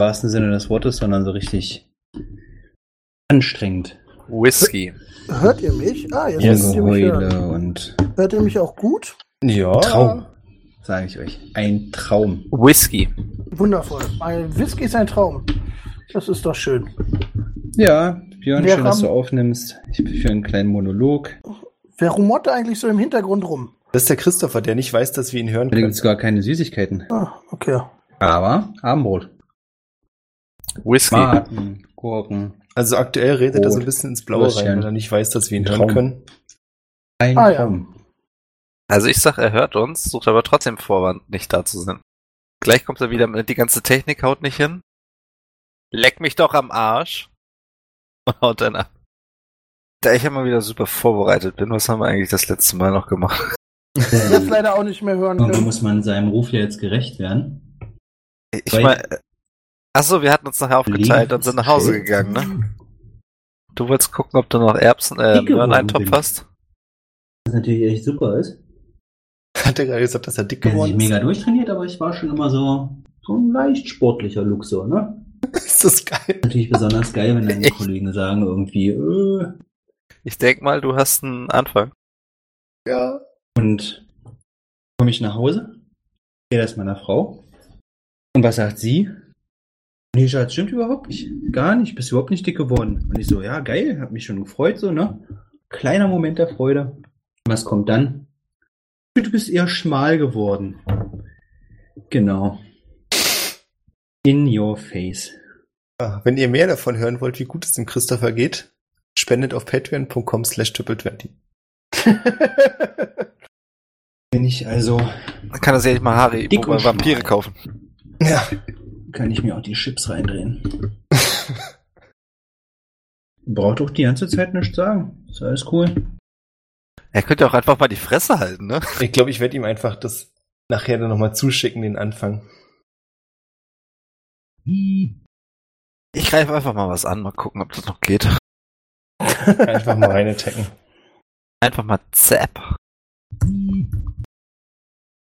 wahrsten Sinne des Wortes, sondern so richtig anstrengend. Whisky. Hört ihr mich? Ah, jetzt müsst ihr mich hören. Und Hört ihr mich auch gut? Ja. Traum, sage ich euch. Ein Traum. Whisky. Wundervoll. Ein Whisky ist ein Traum. Das ist doch schön. Ja, Björn, Wir schön, dass du aufnimmst. Ich bin für einen kleinen Monolog. Wer rumotte eigentlich so im Hintergrund rum? Das ist der Christopher, der nicht weiß, dass wir ihn hören Da gibt können. es gar keine Süßigkeiten. Ah, okay. Aber Abendbrot. Whisky. Tomaten, Gurken. Also aktuell redet er so ein bisschen ins Blaue rein, weil er nicht weiß, dass wir ihn Traum. hören können. Ein Ah, ja. Traum. Also ich sag, er hört uns, sucht aber trotzdem Vorwand, nicht da zu sein. Gleich kommt er wieder mit, die ganze Technik haut nicht hin. Leck mich doch am Arsch. Und haut dann ab. Da ich immer wieder super vorbereitet bin, was haben wir eigentlich das letzte Mal noch gemacht? Jetzt leider auch nicht mehr hören können. muss man seinem Ruf ja jetzt gerecht werden. Ich meine, achso, wir hatten uns nachher aufgeteilt und sind nach Hause gegangen, ne? Du wolltest gucken, ob du noch Erbsen, äh, geworden Möhreneintopf bin. hast? Was natürlich echt super ist. Hat er gerade gesagt, dass er dick Er hat sich geworden mega durchtrainiert, aber ich war schon immer so, so ein leicht sportlicher Look so, ne? ist? Ist das geil? Natürlich besonders geil, wenn dann die Kollegen sagen irgendwie, äh, Ich denk mal, du hast einen Anfang. Ja. Und komme ich nach Hause, gehe das meiner Frau. Und was sagt sie? Nee, Schatz, stimmt überhaupt nicht. Gar nicht, bist überhaupt nicht dick geworden. Und ich so, ja, geil, hab mich schon gefreut, so, ne? Kleiner Moment der Freude. Was kommt dann? Du bist eher schmal geworden. Genau. In your face. Ja, Wenn ihr mehr davon hören wollt, wie gut es dem Christopher geht, spendet auf patreon.com slash triple20. Wenn ich also, Dann kann er sich mal Harry Dick bei und Vampire kaufen. Ja. Kann ich mir auch die Chips reindrehen. Braucht doch die ganze Zeit nichts sagen. Ist alles cool. Er könnte auch einfach mal die Fresse halten, ne? Ich glaube, ich werde ihm einfach das nachher dann nochmal zuschicken, den Anfang. Ich greife einfach mal was an, mal gucken, ob das noch geht. Einfach mal rein attacken. Einfach mal zap.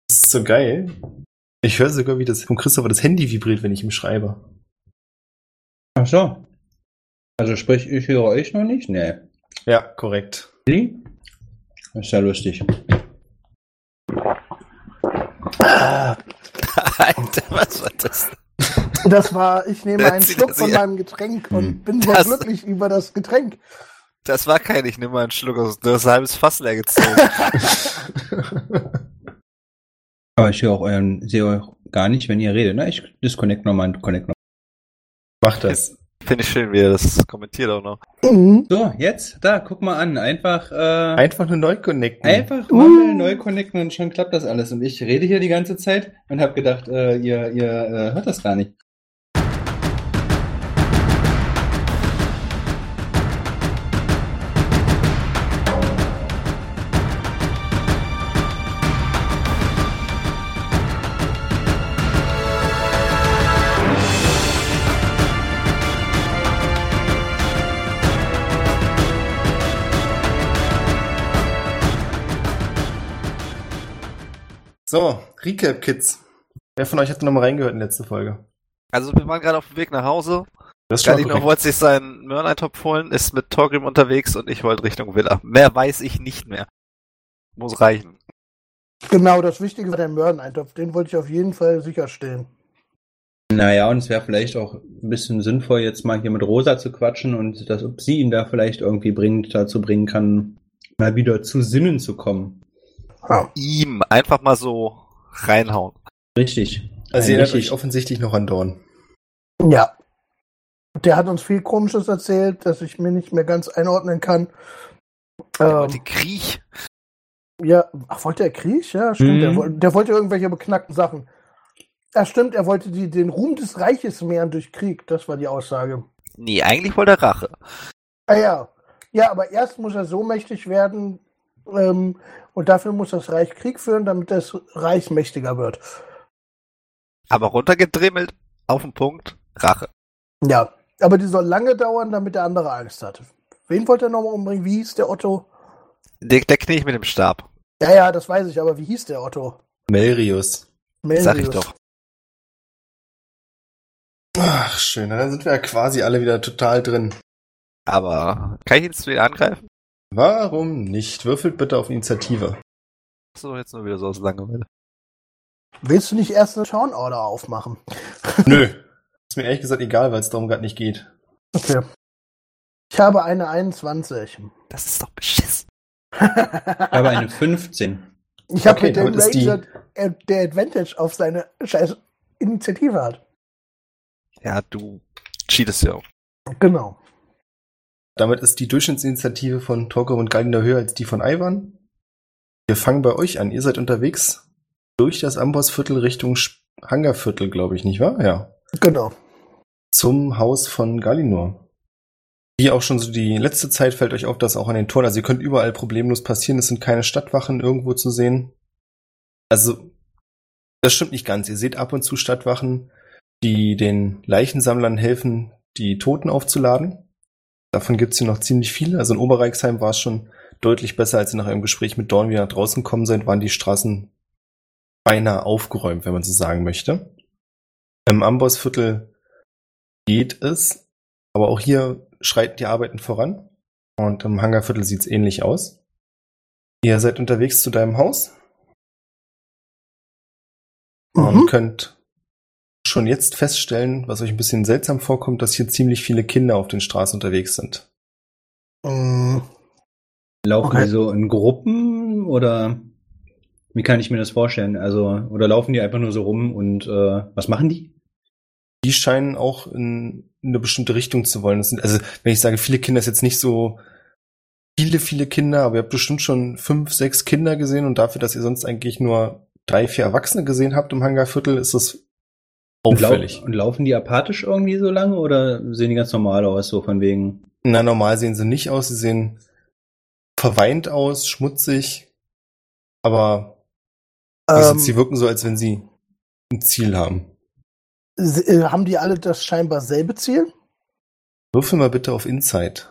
Das ist so geil. Ich höre sogar, wie das vom Christopher das Handy vibriert, wenn ich ihm schreibe. Ach so. Also sprich, ich höre euch noch nicht? Nee. Ja, korrekt. Willi? Das ist ja lustig. Ah, Alter, was war das? Das war, ich nehme Das einen Schluck von meinem Getränk Hm. und bin sehr Das- glücklich über das Getränk. Das war kein, ich nehme mal einen Schluck aus, du hast ein halbes Fass leer gezogen. Aber ich höre auch euren, sehe euch gar nicht, wenn ihr redet. Na, ich disconnect nochmal und connect noch. Mach das. Finde ich schön, wie er das kommentiert auch noch. Mhm. So, jetzt, da, guck mal an. Einfach, äh, Einfach nur neu connecten. einfach Mumble neu connecten und schon klappt das alles. Und ich rede hier die ganze Zeit und habe gedacht, äh, ihr, ihr äh, hört das gar nicht. So, Recap, Kids. Wer von euch hat nochmal reingehört in die letzte Folge? Also wir waren gerade auf dem Weg nach Hause. Das Galino wollte sich seinen Möhreneintopf holen, ist mit Torgrim unterwegs und ich wollte Richtung Villa. Mehr weiß ich nicht mehr. Muss reichen. Genau, das Wichtige war der Möhreneintopf. Den wollte ich auf jeden Fall sicherstellen. Naja, und es wäre vielleicht auch ein bisschen sinnvoll, jetzt mal hier mit Rosa zu quatschen und dass, ob sie ihn da vielleicht irgendwie bringt, dazu bringen kann, mal wieder zu Sinnen zu kommen. Ihm einfach mal so reinhauen. Richtig. Also erinnert euch offensichtlich noch an Dorn. Ja. Der hat uns viel Komisches erzählt, das ich mir nicht mehr ganz einordnen kann. Der Ähm, wollte Krieg. ja, ach, wollte er Krieg? Ja, stimmt. Mhm. Der, der wollte irgendwelche beknackten Sachen. Ja, stimmt, er wollte die, den Ruhm des Reiches mehren durch Krieg. Das war die Aussage. Nee, eigentlich wollte er Rache. Ah ja. Ja, aber erst muss er so mächtig werden, ähm, und dafür muss das Reich Krieg führen, damit das Reich mächtiger wird. Aber runtergedrimmelt, auf den Punkt, Rache. Ja. Aber die soll lange dauern, damit der andere Angst hat. Wen wollte er nochmal umbringen? Wie hieß der Otto? Der, der Knie mit dem Stab. Ja, ja, das weiß ich, aber wie hieß der Otto? Melrius. Sag ich doch. Ach, schön. Na, Dann sind wir ja quasi alle wieder total drin. Aber kann ich jetzt wieder angreifen? Warum nicht? Würfelt bitte auf Initiative. So, jetzt nur wieder so aus Langeweile. Willst du nicht erst eine Shaun Order aufmachen? Nö. Ist mir ehrlich gesagt egal, weil es darum gerade nicht geht. Okay. Ich habe eine 21. Das ist doch beschissen. Aber eine 15. Ich habe Okay, mit dem ist die- Ranger, äh, der Advantage auf seine scheiß Initiative hat. Ja, du cheatest ja auch. Genau. Damit ist die Durchschnittsinitiative von Torko und Galdiner höher als die von Ivan. Wir fangen bei euch an. Ihr seid unterwegs durch das Ambossviertel Richtung Hangarviertel, glaube ich, nicht wahr? Ja. Genau. Zum Haus von Galinor. Wie auch schon so die letzte Zeit fällt euch auf, dass auch an den Toren, also ihr könnt überall problemlos passieren, es sind keine Stadtwachen irgendwo zu sehen. Also, das stimmt nicht ganz. Ihr seht ab und zu Stadtwachen, die den Leichensammlern helfen, die Toten aufzuladen. Davon gibt's hier noch ziemlich viele. Also in Oberreichsheim war es schon deutlich besser, als ihr nach eurem Gespräch mit Dorn wieder nach draußen gekommen seid, waren die Straßen beinahe aufgeräumt, wenn man so sagen möchte. Im Ambossviertel geht es, aber auch hier schreiten die Arbeiten voran. Und im Hangarviertel sieht's ähnlich aus. Ihr seid unterwegs zu deinem Haus und Mhm. könnt schon jetzt feststellen, was euch ein bisschen seltsam vorkommt, dass hier ziemlich viele Kinder auf den Straßen unterwegs sind. Mm, Laufen Okay. die so in Gruppen oder wie kann ich mir das vorstellen? Also, oder laufen die einfach nur so rum und äh, was machen die? Die scheinen auch in eine bestimmte Richtung zu wollen. Das sind, also, wenn ich sage, viele Kinder, ist jetzt nicht so viele, viele Kinder, aber ihr habt bestimmt schon fünf, sechs Kinder gesehen und dafür, dass ihr sonst eigentlich nur drei, vier Erwachsene gesehen habt im Hangarviertel, ist das Und, lau auffällig. und laufen die apathisch irgendwie so lange oder sehen die ganz normal aus, so von wegen? Na, normal sehen sie nicht aus. Sie sehen verweint aus, schmutzig, aber sie, ähm, sie wirken so, als wenn sie ein Ziel haben. äh, haben die alle das scheinbar selbe Ziel? Würfel mal bitte auf Insight.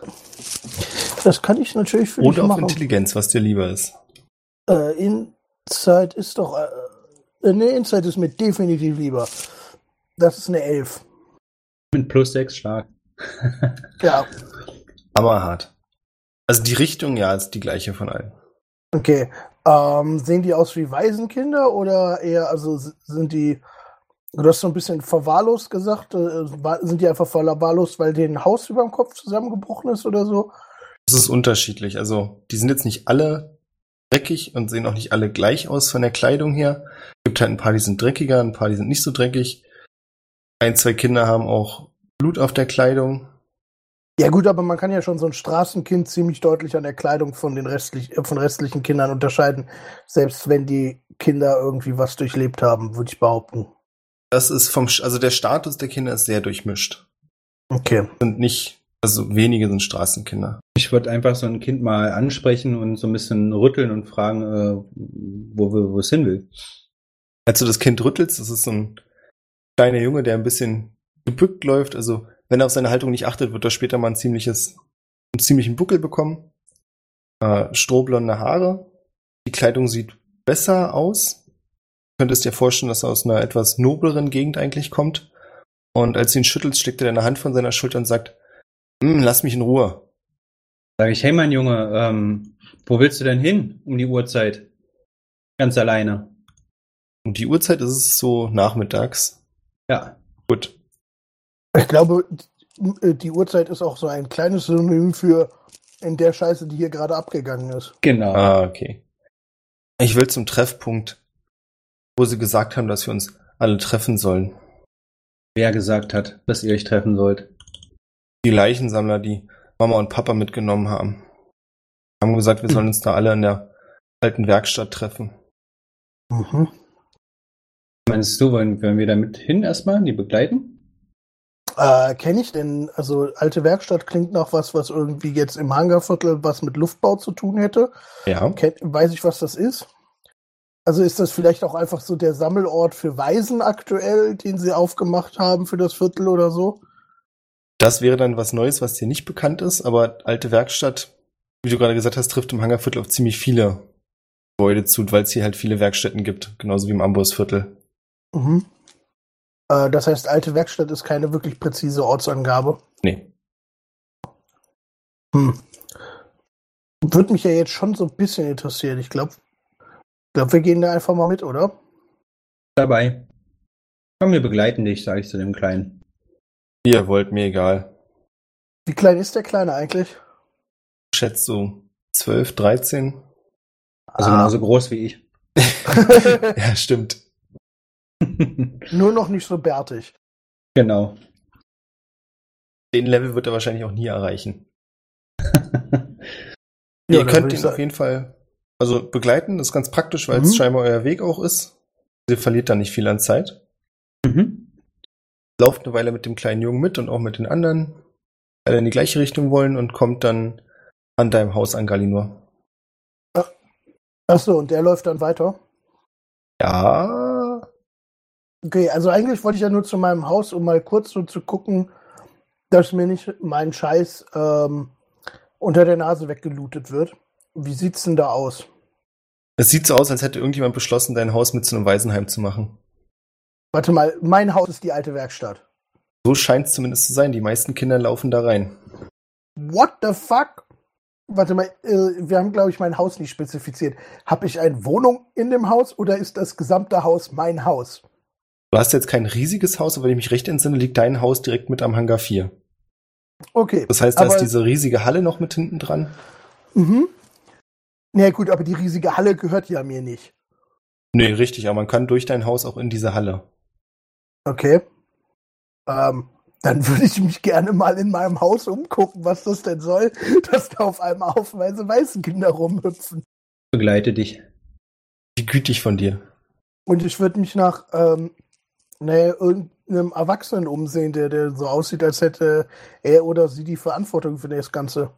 Das kann ich natürlich für dich Oder auf machen. Intelligenz, was dir lieber ist. Äh, Insight ist doch. Äh, ne, Insight ist mir definitiv lieber. Das ist eine 11. Mit plus sechs stark. Ja, Hammerhart. Also die Richtung, ja, ist die gleiche von allen. okay. Ähm, sehen die aus wie Waisenkinder oder eher, also sind die. Du hast so ein bisschen verwahrlost gesagt. Äh, sind die einfach verwahrlost, weil denen ein Haus über dem Kopf zusammengebrochen ist oder so? Es ist unterschiedlich. Also, die sind jetzt nicht alle dreckig und sehen auch nicht alle gleich aus von der Kleidung her. Es gibt halt ein paar, die sind dreckiger, ein paar, die sind nicht so dreckig. Ein, zwei Kinder haben auch Blut auf der Kleidung. Ja gut, aber man kann ja schon so ein Straßenkind ziemlich deutlich an der Kleidung von den restlich, äh, von restlichen Kindern unterscheiden, selbst wenn die Kinder irgendwie was durchlebt haben, würde ich behaupten. Das ist vom, also der Status der Kinder ist sehr durchmischt. Okay. Sind nicht, also wenige sind Straßenkinder. Ich würde einfach so ein Kind mal ansprechen und so ein bisschen rütteln und fragen, äh, wo, wo, wo es hin will. Als du das Kind rüttelst, das ist so ein kleiner Junge, der ein bisschen gebückt läuft. Also, wenn er auf seine Haltung nicht achtet, wird er später mal ein ziemliches, einen ziemlichen Buckel bekommen. Äh, strohblonde Haare. Die Kleidung sieht besser aus. Du könntest dir vorstellen, dass er aus einer etwas nobleren Gegend eigentlich kommt. Und als du ihn schüttelst, schlägt er deine Hand von seiner Schulter und sagt, "Hm, lass mich in Ruhe. Sage ich, hey mein Junge, ähm, wo willst du denn hin um die Uhrzeit? Ganz alleine. Und die Uhrzeit ist es so nachmittags. Ja. Gut. Ich glaube, äh, die Uhrzeit ist auch so ein kleines Synonym für in der Scheiße, die hier gerade abgegangen ist. Genau. Ah, okay. Ich will zum Treffpunkt, wo sie gesagt haben, dass wir uns alle treffen sollen. Wer gesagt hat, dass ihr euch treffen sollt. Die Leichensammler, die Mama und Papa mitgenommen haben. Haben gesagt, wir sollen uns da alle in der alten Werkstatt treffen. Mhm. Meinst du, wollen, wollen wir da mit hin erstmal, die begleiten? Äh, Kenne ich denn, also alte Werkstatt klingt nach was, was irgendwie jetzt im Hangarviertel was mit Luftbau zu tun hätte. Ja. Kenn, weiß ich, was das ist? Also ist das vielleicht auch einfach so der Sammelort für Waisen aktuell, den sie aufgemacht haben für das Viertel oder so? Das wäre dann was Neues, was dir nicht bekannt ist, aber alte Werkstatt, wie du gerade gesagt hast, trifft im Hangarviertel auf ziemlich viele Gebäude zu, weil es hier halt viele Werkstätten gibt, genauso wie im Ambossviertel. Mhm. Äh, das heißt, alte Werkstatt ist keine wirklich präzise Ortsangabe. Nee. Hm. Würde mich ja jetzt schon so ein bisschen interessieren. Ich glaube, glaub, wir gehen da einfach mal mit, oder? Dabei. Komm, wir begleiten dich, sage ich zu dem Kleinen. Ihr wollt, mir egal. Wie klein ist der Kleine eigentlich? Schätzt so 12, 13. Also Ah. genauso groß wie ich. ja, stimmt. Nur noch nicht so bärtig. genau. Den Level wird er wahrscheinlich auch nie erreichen. Ja, ihr könnt ihn auf jeden Fall also begleiten, das ist ganz praktisch, weil es Mhm. scheinbar euer Weg auch ist. Ihr verliert da nicht viel an Zeit. mhm. Lauft eine Weile mit dem kleinen Jungen mit und auch mit den anderen, alle in die gleiche Richtung wollen und kommt dann an deinem Haus an Galinur. Achso, und der läuft dann weiter. Ja, Okay, also eigentlich wollte ich ja nur zu meinem Haus, um mal kurz so zu gucken, dass mir nicht mein Scheiß ähm, unter der Nase weggelootet wird. Wie sieht's denn da aus? es sieht so aus, als hätte irgendjemand beschlossen, dein Haus mit zu einem Waisenheim zu machen. Warte mal, mein Haus ist die alte Werkstatt. So scheint es zumindest zu sein. Die meisten Kinder laufen da rein. What the fuck? Warte mal, äh, wir haben, glaube ich, mein Haus nicht spezifiziert. Habe ich eine Wohnung in dem Haus oder ist das gesamte Haus mein Haus? Du hast jetzt kein riesiges Haus, aber wenn ich mich recht entsinne, liegt dein Haus direkt mit am Hangar 4. Okay. Das heißt, da aber, ist diese riesige Halle noch mit hinten dran. Mhm. Na ja, gut, aber die riesige Halle gehört ja mir nicht. Nee, richtig, aber man kann durch dein Haus auch in diese Halle. Okay. Ähm, dann würde ich mich gerne mal in meinem Haus umgucken, was das denn soll, dass da auf einmal haufenweise weiße Kinder rumhüpfen. Begleite dich. Wie gütig von dir. Und ich würde mich nach ähm, naja, irgendeinem Erwachsenen umsehen, der, der so aussieht, als hätte er oder sie die Verantwortung für das Ganze.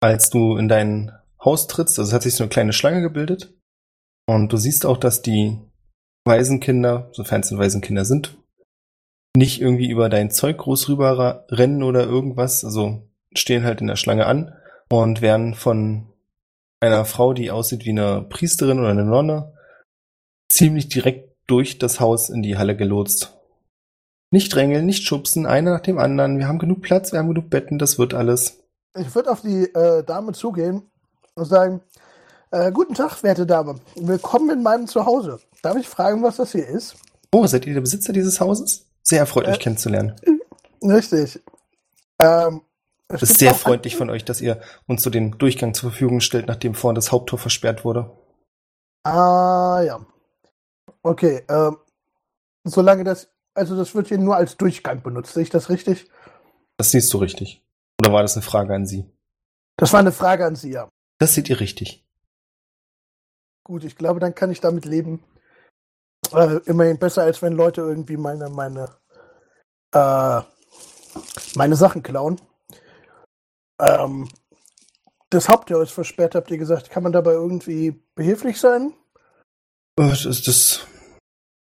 Als du in dein Haus trittst, also hat sich so eine kleine Schlange gebildet. Und du siehst auch, dass die Waisenkinder, sofern es Waisenkinder sind, nicht irgendwie über dein Zeug groß rüber rennen oder irgendwas. Also stehen halt in der Schlange an und werden von einer Frau, die aussieht wie eine Priesterin oder eine Nonne, ziemlich direkt durch das Haus in die Halle gelotst. Nicht drängeln, nicht schubsen, einer nach dem anderen. Wir haben genug Platz, wir haben genug Betten, das wird alles. Ich würde auf die äh, Dame zugehen und sagen, äh, guten Tag, werte Dame. Willkommen in meinem Zuhause. Darf ich fragen, was das hier ist? Oh, seid ihr der Besitzer dieses Hauses? Sehr erfreut, Äh, euch kennenzulernen. Richtig. Ähm, es ist sehr freundlich von euch, dass ihr uns so den Durchgang zur Verfügung stellt, nachdem vorhin das Haupttor versperrt wurde. Ah, ja. Okay, ähm, solange das, also das wird hier nur als Durchgang benutzt, sehe ich das richtig? Das siehst du richtig. Oder war das eine Frage an Sie? Das war eine Frage an Sie, ja. Das seht ihr richtig. Gut, ich glaube, dann kann ich damit leben. Äh, immerhin besser, als wenn Leute irgendwie meine, meine, äh, meine Sachen klauen. Ähm, das Haupttor ist versperrt, habt ihr gesagt. Kann man dabei irgendwie behilflich sein? Äh, Das, das,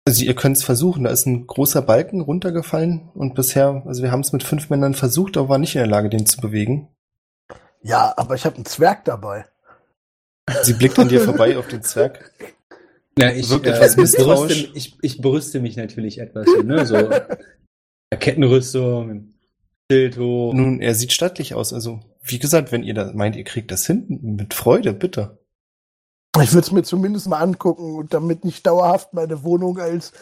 also ihr könnt es versuchen. Da ist ein großer Balken runtergefallen und bisher, also wir haben es mit fünf Männern versucht, aber waren nicht in der Lage, den zu bewegen. Ja, aber ich habe einen Zwerg dabei. Sie blickt an dir vorbei auf den Zwerg. Ja, ich, Wirkt äh, etwas misstrauisch. brüste, ich, ich brüste mich natürlich etwas, ne? So Kettenrüstung, Schild hoch. Nun, er sieht stattlich aus. Also, wie gesagt, wenn ihr da meint, ihr kriegt das hin, mit Freude, bitte. Ich würde es mir zumindest mal angucken und damit nicht dauerhaft meine Wohnung als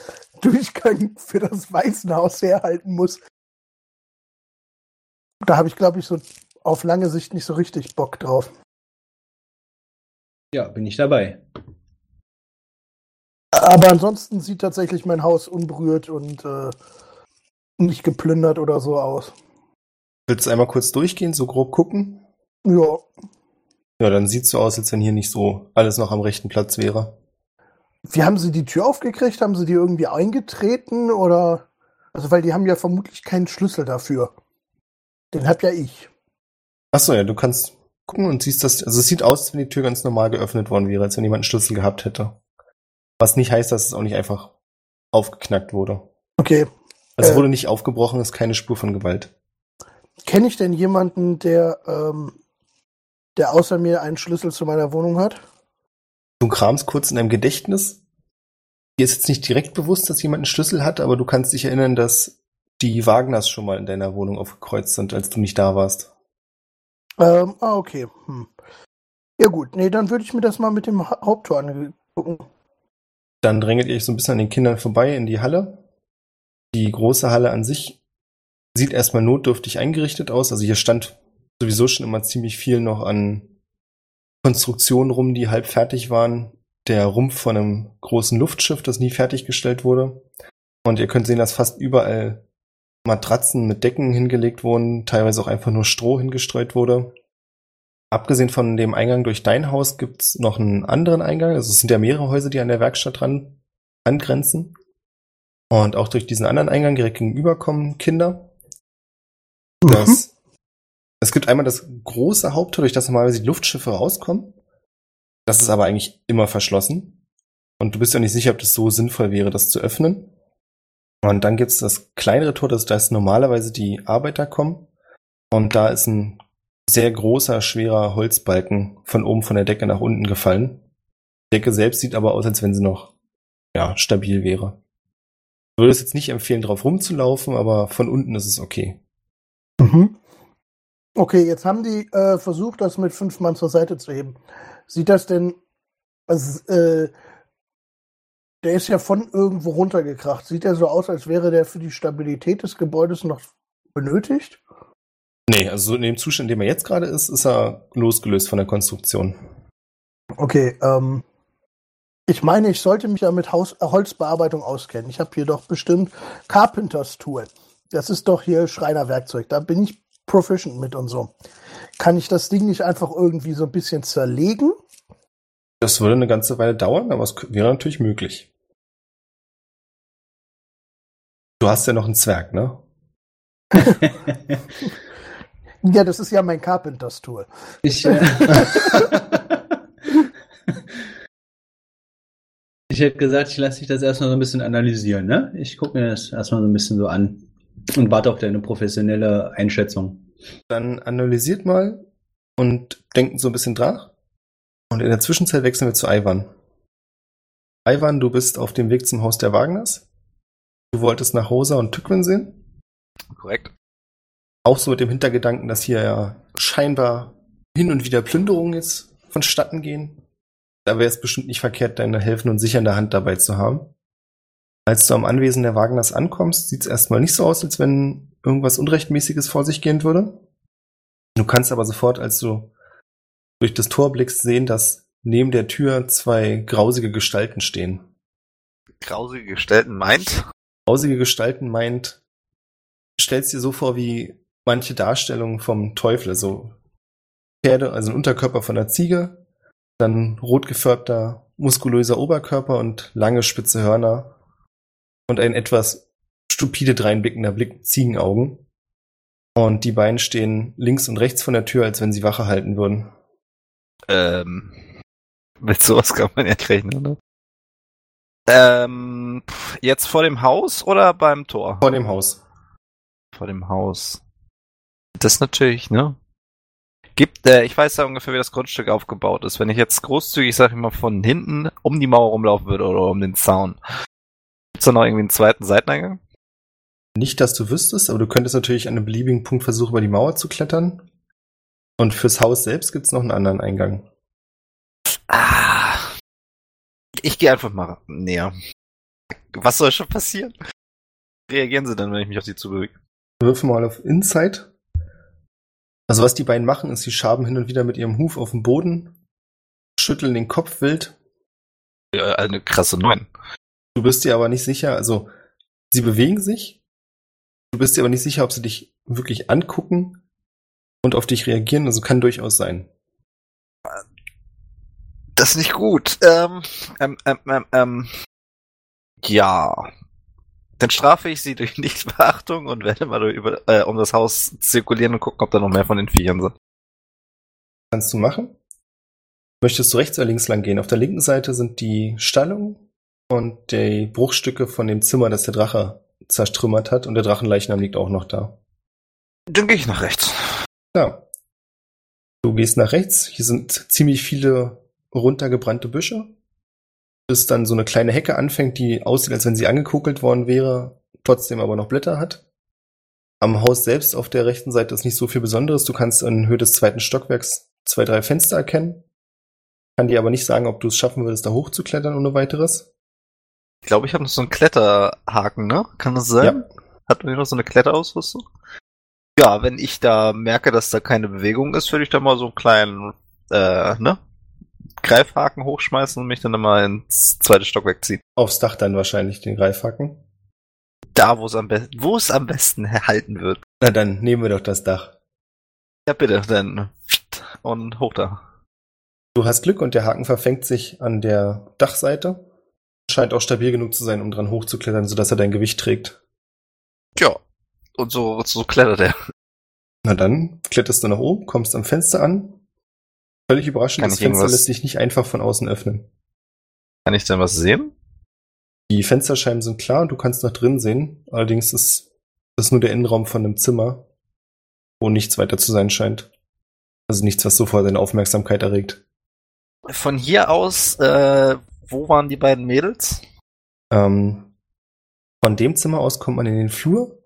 Durchgang für das Waisenhaus herhalten muss. Da habe ich, glaube ich, so auf lange Sicht nicht so richtig Bock drauf. Ja, bin ich dabei. Aber ansonsten sieht tatsächlich mein Haus unberührt und äh, nicht geplündert oder so aus. Willst du einmal kurz durchgehen, so grob gucken? Ja, Ja, dann sieht's so aus, als wenn hier nicht so alles noch am rechten Platz wäre. wie haben sie die Tür aufgekriegt? Haben sie die irgendwie eingetreten oder? Also, weil die haben ja vermutlich keinen Schlüssel dafür. Den hab ja ich. Achso, ja, du kannst gucken und siehst das. Also es sieht aus, als wenn die Tür ganz normal geöffnet worden wäre, als wenn jemand einen Schlüssel gehabt hätte. Was nicht heißt, dass es auch nicht einfach aufgeknackt wurde. Okay. Also es Äh. wurde nicht aufgebrochen, ist keine Spur von Gewalt. Kenne ich denn jemanden, der, ähm, der außer mir einen Schlüssel zu meiner Wohnung hat? Du kramst kurz in deinem Gedächtnis. Dir ist jetzt nicht direkt bewusst, dass jemand einen Schlüssel hat, aber du kannst dich erinnern, dass die Wagners schon mal in deiner Wohnung aufgekreuzt sind, als du nicht da warst. Ähm, ah, okay. Hm. Ja gut, nee, dann würde ich mir das mal mit dem Ha- Haupttor angucken. Dann drängelt ihr euch so ein bisschen an den Kindern vorbei in die Halle. Die große Halle an sich sieht erstmal notdürftig eingerichtet aus. Also hier stand sowieso schon immer ziemlich viel noch an Konstruktionen rum, die halb fertig waren. Der Rumpf von einem großen Luftschiff, das nie fertiggestellt wurde. Und ihr könnt sehen, dass fast überall Matratzen mit Decken hingelegt wurden, teilweise auch einfach nur Stroh hingestreut wurde. Abgesehen von dem Eingang durch dein Haus gibt's noch einen anderen Eingang. Also es sind ja mehrere Häuser, die an der Werkstatt dran angrenzen. Und auch durch diesen anderen Eingang direkt gegenüber kommen Kinder. Das, es gibt einmal das große Haupttor, durch das normalerweise die Luftschiffe rauskommen. Das ist aber eigentlich immer verschlossen. Und du bist ja nicht sicher, ob das so sinnvoll wäre, das zu öffnen. Und dann gibt's das kleinere Tor, das da ist normalerweise die Arbeiter kommen. Und da ist ein sehr großer, schwerer Holzbalken von oben von der Decke nach unten gefallen. Die Decke selbst sieht aber aus, als wenn sie noch ja, stabil wäre. Ich würde es jetzt nicht empfehlen, drauf rumzulaufen, aber von unten ist es okay. Mhm. Okay, jetzt haben die äh, versucht, das mit fünf Mann zur Seite zu heben. Sieht das denn, also, äh, der ist ja von irgendwo runtergekracht. Sieht er so aus, als wäre der für die Stabilität des Gebäudes noch benötigt? Nee, also so in dem Zustand, in dem er jetzt gerade ist, ist er losgelöst von der Konstruktion. Okay, ähm, ich meine, ich sollte mich ja mit Haus Holzbearbeitung auskennen. Ich habe hier doch bestimmt Carpenters Tool. Das ist doch hier Schreinerwerkzeug. Da bin ich proficient mit und so. Kann ich das Ding nicht einfach irgendwie so ein bisschen zerlegen? Das würde eine ganze Weile dauern, aber es wäre natürlich möglich. Du hast ja noch einen Zwerg, ne? Ja, das ist ja mein Carpenters Tool. Ich, äh, ich hätte gesagt, ich lasse dich das erstmal so ein bisschen analysieren, ne? Ich gucke mir das erstmal so ein bisschen so an und warte auf deine professionelle Einschätzung. Dann analysiert mal und denkt so ein bisschen dran. Und in der Zwischenzeit wechseln wir zu Ivan. Ivan, du bist auf dem Weg zum Haus der Wagners. Du wolltest nach Rosa und Tückwin sehen. Korrekt. Auch so mit dem Hintergedanken, dass hier ja scheinbar hin und wieder Plünderungen jetzt vonstatten gehen. Da wäre es bestimmt nicht verkehrt, deine helfende und sichernde Hand dabei zu haben. Als du am Anwesen der Wagners ankommst, sieht es erstmal nicht so aus, als wenn irgendwas Unrechtmäßiges vor sich gehen würde. Du kannst aber sofort, als du durch das Tor blickst, sehen, dass neben der Tür zwei grausige Gestalten stehen. Grausige Gestalten meint. Grausige Gestalten meint, stellst dir so vor wie manche Darstellungen vom Teufel, so Pferde, also ein Unterkörper von einer Ziege, dann rot gefärbter, muskulöser Oberkörper und lange spitze Hörner und ein etwas stupide dreinblickender Blick mit Ziegenaugen. Und die beiden stehen links und rechts von der Tür, als wenn sie Wache halten würden. Ähm, mit sowas kann man ja nicht rechnen, ne? Ähm, jetzt vor dem Haus oder beim Tor? Vor dem Haus. Vor dem Haus. Das natürlich, ne? Gibt, äh, ich weiß ja ungefähr, wie das Grundstück aufgebaut ist. Wenn ich jetzt großzügig, sag ich mal, von hinten um die Mauer rumlaufen würde oder um den Zaun. Gibt's da noch irgendwie einen zweiten Seiteneingang? Nicht, dass du wüsstest, aber du könntest natürlich an einem beliebigen Punkt versuchen, über die Mauer zu klettern. Und fürs Haus selbst gibt's noch einen anderen Eingang. Ah. Ich gehe einfach mal näher. Was soll schon passieren? Reagieren sie dann, wenn ich mich auf sie zubewege? Würfel mal auf Insight. Also was die beiden machen, ist, sie schaben hin und wieder mit ihrem Huf auf den Boden, schütteln den Kopf wild. Ja, eine krasse Neun. Du bist dir aber nicht sicher, also sie bewegen sich. Du bist dir aber nicht sicher, ob sie dich wirklich angucken und auf dich reagieren. Also kann durchaus sein. Das ist nicht gut. Ähm, ähm, ähm, ähm, ähm. Ja. Dann strafe ich sie durch Nichtbeachtung und werde mal über, äh, um das Haus zirkulieren und gucken, ob da noch mehr von den Viechern sind. Kannst du machen. Möchtest du rechts oder links lang gehen? Auf der linken Seite sind die Stallungen und die Bruchstücke von dem Zimmer, das der Drache zerstrümmert hat und der Drachenleichnam liegt auch noch da. Dann gehe ich nach rechts. Ja. Du gehst nach rechts. Hier sind ziemlich viele runtergebrannte Büsche. bis dann so eine kleine Hecke anfängt, die aussieht, als wenn sie angekokelt worden wäre, trotzdem aber noch Blätter hat. Am Haus selbst auf der rechten Seite ist nicht so viel Besonderes. Du kannst in Höhe des zweiten Stockwerks zwei, drei Fenster erkennen. Kann dir aber nicht sagen, ob du es schaffen würdest, da hochzuklettern ohne weiteres. Ich glaube, ich habe noch so einen Kletterhaken, ne? Kann das sein? Ja. Hat man hier noch so eine Kletterausrüstung? Ja, wenn ich da merke, dass da keine Bewegung ist, würde ich da mal so einen kleinen, äh, ne? Greifhaken hochschmeißen und mich dann mal ins zweite Stockwerk ziehen. Aufs Dach dann wahrscheinlich den Greifhaken. Da, wo es am besten, wo es am besten erhalten wird. Na dann nehmen wir doch das Dach. Ja, bitte, dann und hoch da. Du hast Glück und der Haken verfängt sich an der Dachseite. Scheint auch stabil genug zu sein, um dran hochzuklettern, sodass er dein Gewicht trägt. Ja. Und so, so klettert er. Na dann kletterst du nach oben, kommst am Fenster an. Völlig überraschend, Kann das Fenster lässt sich nicht einfach von außen öffnen. Kann ich denn was sehen? Die Fensterscheiben sind klar und du kannst nach drin sehen. Allerdings ist das nur der Innenraum von einem Zimmer, wo nichts weiter zu sein scheint. Also nichts, was sofort deine Aufmerksamkeit erregt. Von hier aus, äh, wo waren die beiden Mädels? Ähm, von dem Zimmer aus kommt man in den Flur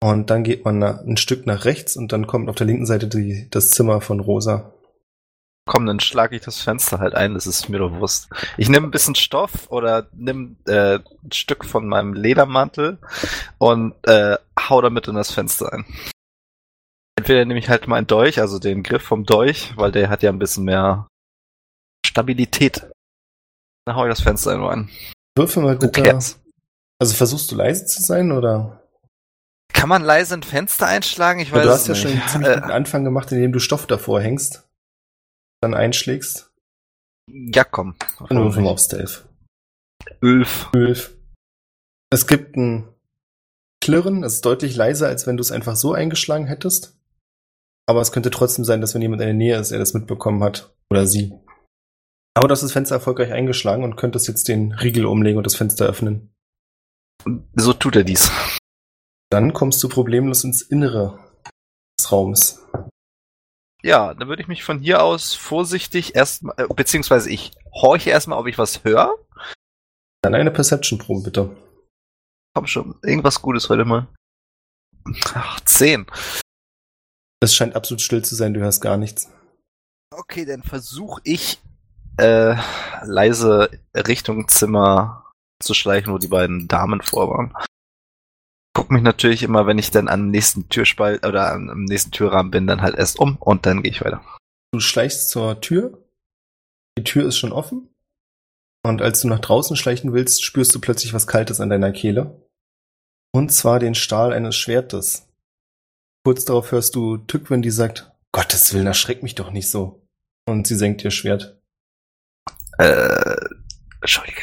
und dann geht man na, ein Stück nach rechts und dann kommt auf der linken Seite die, das Zimmer von Rosa. Komm, dann schlage ich das Fenster halt ein, das ist mir doch bewusst. Ich nehme ein bisschen Stoff oder nimm äh, ein Stück von meinem Ledermantel und äh, hau damit in das Fenster ein. Entweder nehme ich halt mal einen Dolch, also den Griff vom Dolch, weil der hat ja ein bisschen mehr Stabilität. Dann hau ich das Fenster nur ein. Würfel mal bitte. Also versuchst du leise zu sein oder? Kann man leise ein Fenster einschlagen? Ich weiß du hast ja nicht. schon einen ziemlich guten äh, Anfang gemacht, indem du Stoff davor hängst, dann einschlägst. ja, komm. Dann würfel mal auf Stealth. Ulf. Ulf. Es gibt ein Klirren, es ist deutlich leiser, als wenn du es einfach so eingeschlagen hättest. Aber es könnte trotzdem sein, dass wenn jemand in der Nähe ist, er das mitbekommen hat. Oder sie. Aber du hast das Fenster erfolgreich eingeschlagen und könntest jetzt den Riegel umlegen und das Fenster öffnen. So tut er dies. Dann kommst du problemlos ins Innere des Raums. Ja, dann würde ich mich von hier aus vorsichtig erstmal, äh, beziehungsweise ich horche erstmal, ob ich was höre. Dann eine Perception-Probe, bitte. Komm schon, irgendwas Gutes heute mal. Ach, zehn. Es scheint absolut still zu sein, du hörst gar nichts. Okay, dann versuche ich äh, leise Richtung Zimmer zu schleichen, wo die beiden Damen vor waren. Guck mich natürlich immer, wenn ich dann am nächsten Türspalt oder am nächsten Türrahmen bin, dann halt erst um und dann gehe ich weiter. Du schleichst zur Tür. Die Tür ist schon offen. Und als du nach draußen schleichen willst, spürst du plötzlich was Kaltes an deiner Kehle. Und zwar den Stahl eines Schwertes. Kurz darauf hörst du Tückwin, die sagt, Gottes Willen, erschreck mich doch nicht so. Und sie senkt ihr Schwert. Äh, Entschuldige.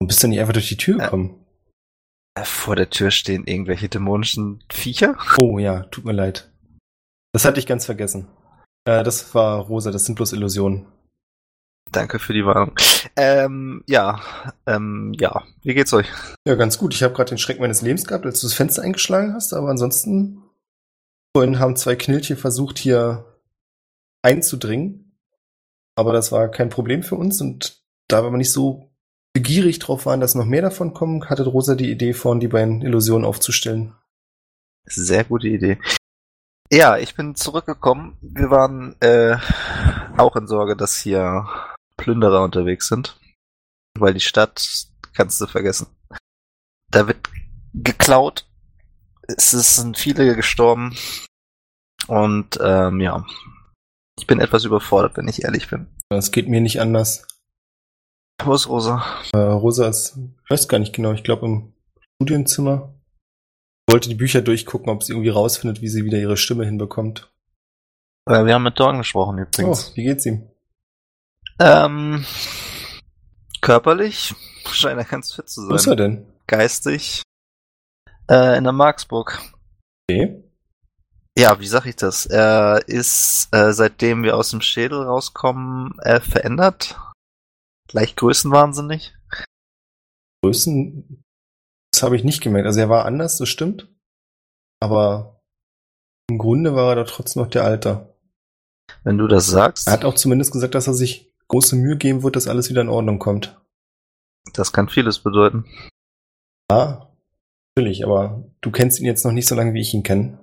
Und bist du nicht einfach durch die Tür Ja. gekommen? Äh, Vor der Tür stehen irgendwelche dämonischen Viecher. Oh ja, tut mir leid. Das hatte ich ganz vergessen. Äh, das war Rosa, das sind bloß Illusionen. Danke für die Warnung. Ähm, ja, ähm, ja. Wie geht's euch? Ja, ganz gut. Ich habe gerade den Schreck meines Lebens gehabt, als du das Fenster eingeschlagen hast, aber ansonsten vorhin haben zwei Knilche versucht, hier einzudringen. Aber das war kein Problem für uns und da wir nicht so begierig drauf waren, dass noch mehr davon kommen, hatte Rosa die Idee, vorhin die beiden Illusionen aufzustellen. Sehr gute Idee. Ja, ich bin zurückgekommen. Wir waren äh, auch in Sorge, dass hier Plünderer unterwegs sind. Weil die Stadt kannst du vergessen. Da wird geklaut. Es sind viele gestorben. Und ähm, ja, ich bin etwas überfordert, wenn ich ehrlich bin. Das geht mir nicht anders. Wo ist Rosa? Äh, Rosa ist, ich weiß gar nicht genau, ich glaube im Studienzimmer. Wollte die Bücher durchgucken, ob sie irgendwie rausfindet, wie sie wieder ihre Stimme hinbekommt. Äh, wir haben mit Dorn gesprochen Oh, übrigens. wie geht's ihm? Ähm, körperlich scheint er ganz fit zu Wo ist er sein. denn? Geistig. Äh, in der Marksburg. Okay. Ja, wie sag ich das? Er ist, äh, seitdem wir aus dem Schädel rauskommen, äh, verändert. Leicht größenwahnsinnig. Größen, das habe ich nicht gemerkt. Also er war anders, das stimmt. Aber im Grunde war er da trotzdem noch der Alte. Wenn du das sagst. Er hat auch zumindest gesagt, dass er sich große Mühe geben wird, dass alles wieder in Ordnung kommt. Das kann vieles bedeuten. Ja, natürlich, aber du kennst ihn jetzt noch nicht so lange, wie ich ihn kenne.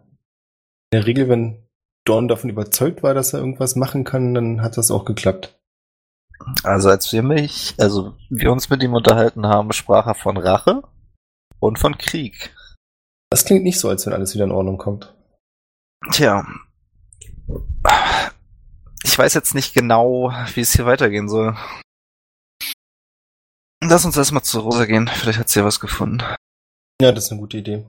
In der Regel, wenn Dorn davon überzeugt war, dass er irgendwas machen kann, dann hat das auch geklappt. Also als wir mich, also wir uns mit ihm unterhalten haben, sprach er von Rache und von Krieg. Das klingt nicht so, als wenn alles wieder in Ordnung kommt. Tja. Ich weiß jetzt nicht genau, wie es hier weitergehen soll. Lass uns erstmal zu Rosa gehen. Vielleicht hat sie ja was gefunden. Ja, das ist eine gute Idee.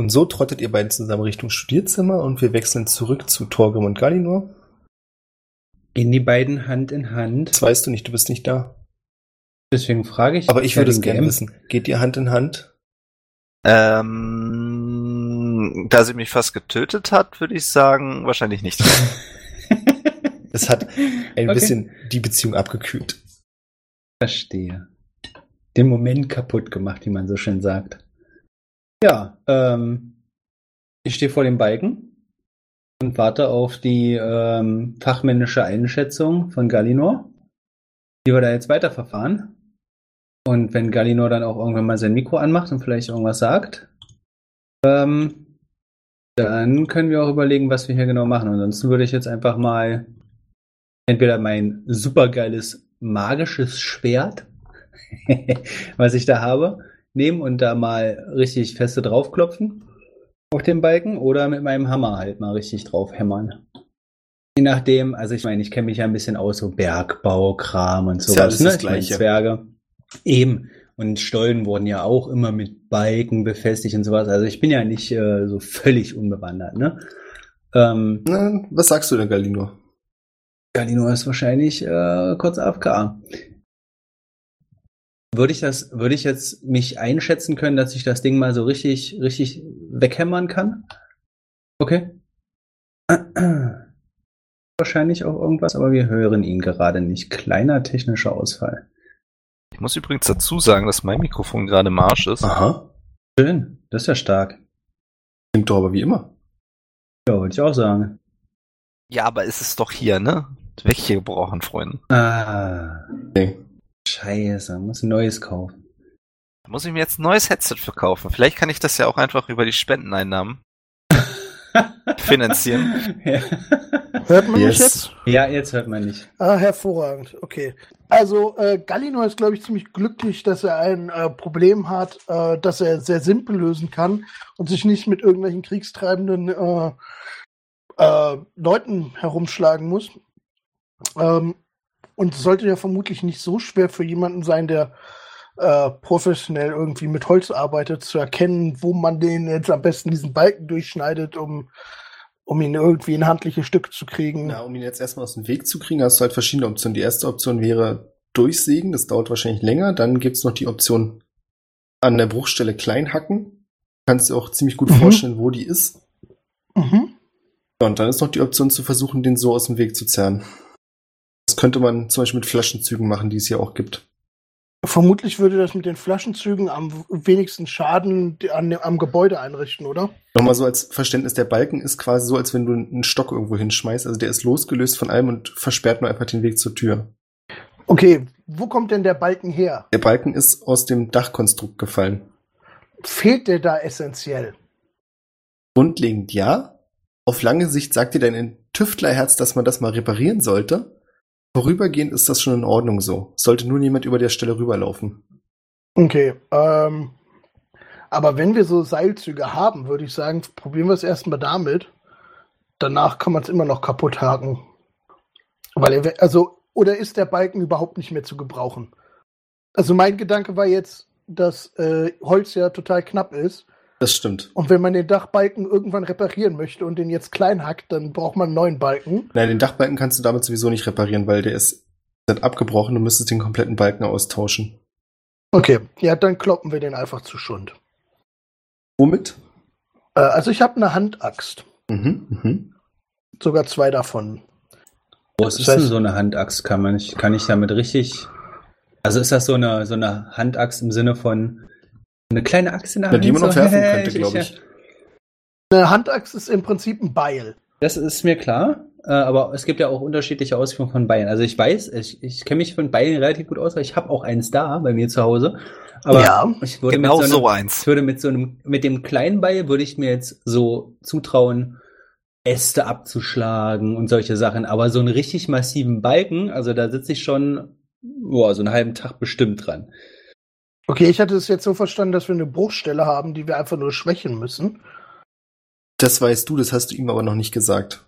Und so trottet ihr beiden zusammen Richtung Studierzimmer und wir wechseln zurück zu Torgrim und Galinor. Gehen die beiden Hand in Hand. Das weißt du nicht, du bist nicht da. Deswegen frage ich. Aber ich würde es gerne wissen. Geht ihr Hand in Hand? Ähm, da sie mich fast getötet hat, würde ich sagen, wahrscheinlich nicht. Das hat ein Okay. bisschen die Beziehung abgekühlt. Verstehe. Den Moment kaputt gemacht, wie man so schön sagt. Ja, ähm, ich stehe vor dem Balken und warte auf die ähm, fachmännische Einschätzung von Galinor, wie wir da jetzt weiterverfahren. Und wenn Galinor dann auch irgendwann mal sein Mikro anmacht und vielleicht irgendwas sagt, ähm, dann können wir auch überlegen, was wir hier genau machen. Ansonsten würde ich jetzt einfach mal entweder mein supergeiles magisches Schwert, was ich da habe, nehmen und da mal richtig feste draufklopfen auf den Balken oder mit meinem Hammer halt mal richtig drauf hämmern. Je nachdem, also ich meine, ich kenne mich ja ein bisschen aus, so Bergbau, Kram und Ist sowas. ja alles das Ich meine, Gleiche. Zwerge. Eben. Und Stollen wurden ja auch immer mit Balken befestigt und sowas. Also ich bin ja nicht äh, so völlig unbewandert, ne? Ähm, Na, was sagst du denn, Galinor? Galino ist wahrscheinlich äh, kurz AFK. Würde ich das, würde ich jetzt mich einschätzen können, dass ich das Ding mal so richtig, richtig weghämmern kann? Okay. Wahrscheinlich auch irgendwas, aber wir hören ihn gerade nicht. Kleiner technischer Ausfall. Ich muss übrigens dazu sagen, dass mein Mikrofon gerade im Arsch ist. Aha. Schön, das ist ja stark. Klingt doch aber wie immer. Ja, würde ich auch sagen. Ja, aber ist es doch hier, ne? Weggebrochen, Freunde. Ah, Nee. Scheiße, muss ein neues kaufen. Da muss ich mir jetzt ein neues Headset verkaufen. Vielleicht kann ich das ja auch einfach über die Spendeneinnahmen finanzieren. ja. Hört man mich Yes. jetzt? ja, jetzt hört man nicht. Ah, hervorragend. Okay. Also, äh, Gallinor ist, glaube ich, ziemlich glücklich, dass er ein äh, Problem hat, äh, das er sehr simpel lösen kann und sich nicht mit irgendwelchen kriegstreibenden äh, äh, Leuten herumschlagen muss. Ähm, und es sollte ja vermutlich nicht so schwer für jemanden sein, der äh, professionell irgendwie mit Holz arbeitet, zu erkennen, wo man den jetzt am besten diesen Balken durchschneidet, um, um ihn irgendwie in handliche Stücke zu kriegen. Na, um ihn jetzt erstmal aus dem Weg zu kriegen, hast du halt verschiedene Optionen. Die erste Option wäre durchsägen, das dauert wahrscheinlich länger. Dann gibt's noch die Option an der Bruchstelle klein hacken. Kannst dir auch ziemlich gut Mhm. vorstellen, wo die ist. Mhm. Ja, und dann ist noch die Option zu versuchen, den so aus dem Weg zu zerren. Könnte man zum Beispiel mit Flaschenzügen machen, die es hier auch gibt. Vermutlich würde das mit den Flaschenzügen am wenigsten Schaden an, am Gebäude einrichten, oder? Nochmal so als Verständnis, der Balken ist quasi so, als wenn du einen Stock irgendwo hinschmeißt. Also der ist losgelöst von allem und versperrt nur einfach den Weg zur Tür. Okay, wo kommt denn der Balken her? Der Balken ist aus dem Dachkonstrukt gefallen. Fehlt der da essentiell? Grundlegend ja. Auf lange Sicht sagt dir dein Tüftlerherz, dass man das mal reparieren sollte. Vorübergehend ist das schon in Ordnung so. Sollte nur niemand über der Stelle rüberlaufen. Okay, ähm, aber wenn wir so Seilzüge haben, würde ich sagen, probieren wir es erstmal damit. Danach kann man es immer noch kaputt haken. Weil er, also, oder ist der Balken überhaupt nicht mehr zu gebrauchen? Also mein Gedanke war jetzt, dass äh, Holz ja total knapp ist. Das stimmt. Und wenn man den Dachbalken irgendwann reparieren möchte und den jetzt klein hackt, dann braucht man einen neuen Balken. Nein, den Dachbalken kannst du damit sowieso nicht reparieren, weil der ist ist abgebrochen. Du müsstest den kompletten Balken austauschen. Okay, ja, dann kloppen wir den einfach zu Schund. Womit? Äh, also ich habe eine Handaxt. Mhm, mhm. Sogar zwei davon. Was Das ist heißt- denn so eine Handaxt? Kann man nicht, kann ich damit richtig. Also ist das so eine, so eine Handaxt im Sinne von eine kleine Axt in der Hand? die man so, noch werfen hey, könnte, glaube ich. Eine Handaxt ist im Prinzip ein Beil. Das ist mir klar. äh, aber es gibt ja auch unterschiedliche Ausführungen von Beilen. Also ich weiß, ich, ich kenne mich von Beilen relativ gut aus, weil ich habe auch eins da bei mir zu Hause. Aber Ja, ich würde Genau mit so, so einem, eins. ich würde mit so einem, mit dem kleinen Beil würde ich mir jetzt so zutrauen, Äste abzuschlagen und solche Sachen. Aber so einen richtig massiven Balken, also da sitze ich schon, boah, so einen halben Tag bestimmt dran. Okay, ich hatte es jetzt so verstanden, dass wir eine Bruchstelle haben, die wir einfach nur schwächen müssen. Das weißt du, das hast du ihm aber noch nicht gesagt.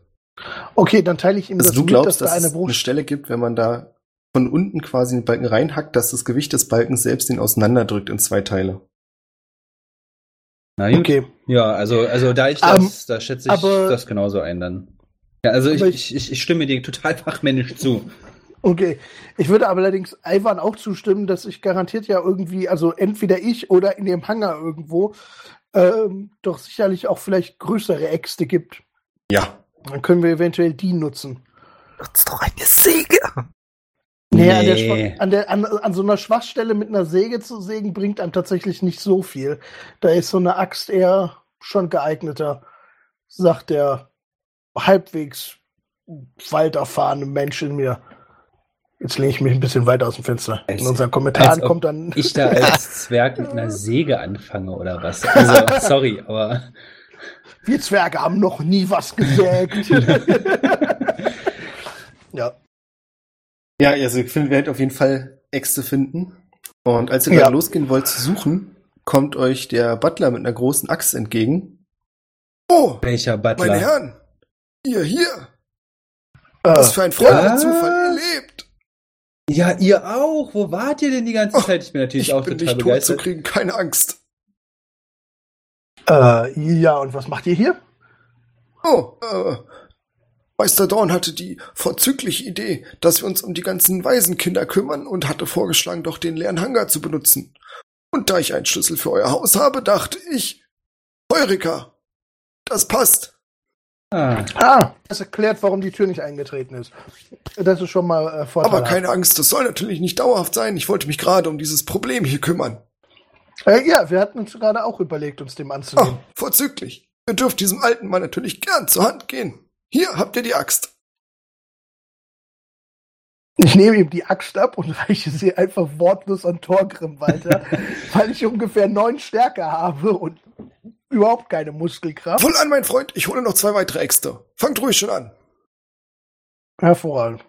Okay, dann teile ich ihm Also das du mit, glaubst, dass dass da eine es eine Bruchstelle. Stelle gibt, wenn man da von unten quasi in den Balken reinhackt, dass das Gewicht des Balkens selbst ihn auseinanderdrückt in zwei Teile. Na gut. Okay. Ja, also, also da ich Ähm, das, da schätze ich aber- das genauso ein dann. Ja, also ich, ich, ich stimme dir total fachmännisch zu. Okay. Ich würde aber allerdings Ivan auch zustimmen, dass ich garantiert ja irgendwie, also entweder ich oder in dem Hangar irgendwo, ähm, doch sicherlich auch vielleicht größere Äxte gibt. Ja. Dann können wir eventuell die nutzen. Nutzt doch eine Säge. Naja, an, der, Nee. An, der, an, an so einer Schwachstelle mit einer Säge zu sägen, bringt einem tatsächlich nicht so viel. Da ist so eine Axt eher schon geeigneter, sagt der halbwegs walderfahrene Mensch in mir. Jetzt lehne ich mich ein bisschen weiter aus dem Fenster. In unseren Kommentaren als ob kommt dann. Ich da als Zwerg mit einer Säge anfange oder was? Also, sorry, aber Wir Zwerge haben noch nie was gesägt. ja. Ja, also ihr findet- werdet auf jeden Fall Äxte finden. Und als ihr Ja. gerade losgehen wollt zu suchen, kommt euch der Butler mit einer großen Axt entgegen. Oh, welcher meine Butler? Herren, ihr hier. Äh, Was für ein freudiger was? Zufall, ihr lebt. Ja, ihr auch. Wo wart ihr denn die ganze Oh, Zeit? Ich bin natürlich Ich auch bin total nicht tot zu begeistert. kriegen, keine Angst. äh, ja, und was macht ihr hier? Oh, äh, Meister Dorn hatte die vorzügliche Idee, dass wir uns um die ganzen Waisenkinder kümmern und hatte vorgeschlagen, doch den leeren Hangar zu benutzen. Und da ich einen Schlüssel für euer Haus habe, dachte ich, Heureka, das passt. Ah, Ah, das erklärt, warum die Tür nicht eingetreten ist. Das ist schon mal äh, Vorteil. Aber keine Angst, das soll natürlich nicht dauerhaft sein. Ich wollte mich gerade um dieses Problem hier kümmern. Äh, ja, wir hatten uns gerade auch überlegt, uns dem Oh, anzunehmen. vorzüglich. Ihr dürft diesem alten Mann natürlich gern zur Hand gehen. Hier habt ihr die Axt. Ich nehme ihm die Axt ab und reiche sie einfach wortlos an Torgrim weiter, weil ich ungefähr neun Stärke habe und überhaupt keine Muskelkraft. Wohl an, mein Freund, ich hole noch zwei weitere Äxte. Fangt ruhig schon an. Hervorragend.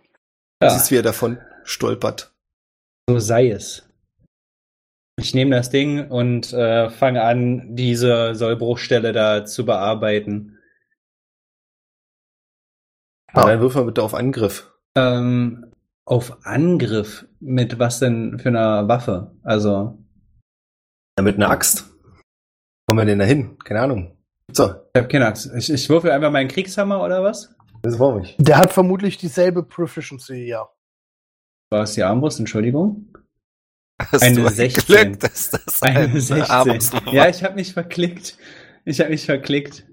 Du ja, siehst, wie er davon stolpert. so sei es. Ich nehme das Ding und äh, fange an, diese Sollbruchstelle da zu bearbeiten. Ja. Dann wirf mal bitte auf Angriff. Ähm, auf Angriff mit was denn für einer Waffe? Also, Ja, mit einer Axt. Kommen wir denn da hin? Keine Ahnung. So, ich habe keine Ahnung. Ich, ich würfel einfach meinen Kriegshammer oder was? das war mich. Der hat vermutlich dieselbe Proficiency, ja. War es die Armbrust? Entschuldigung. Hast Eine du 16. Glück, dass das Eine 16. Armbrust war. Ja, ich habe mich verklickt. Ich habe mich verklickt.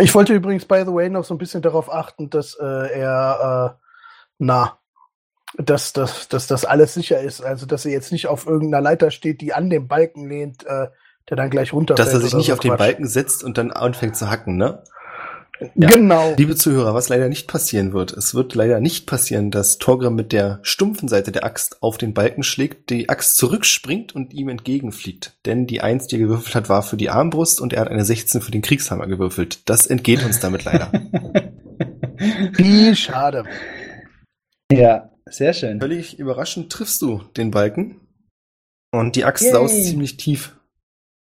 Ich wollte übrigens, by the way, noch so ein bisschen darauf achten, dass äh, er, äh, na, dass, dass, dass das alles sicher ist. Also, dass er jetzt nicht auf irgendeiner Leiter steht, die an dem Balken lehnt, äh, der dann gleich runterfällt. Dass er sich nicht so auf den Quatsch. Balken setzt und dann anfängt zu hacken, ne? Ja. Genau. Liebe Zuhörer, was leider nicht passieren wird, es wird leider nicht passieren, dass Torgrim mit der stumpfen Seite der Axt auf den Balken schlägt, die Axt zurückspringt und ihm entgegenfliegt. Denn die Eins, die er gewürfelt hat, war für die Armbrust und er hat eine 16 für den Kriegshammer gewürfelt. Das entgeht uns damit leider. Wie schade. ja, sehr schön. Völlig überraschend triffst du den Balken und die Axt Yay. saust ziemlich tief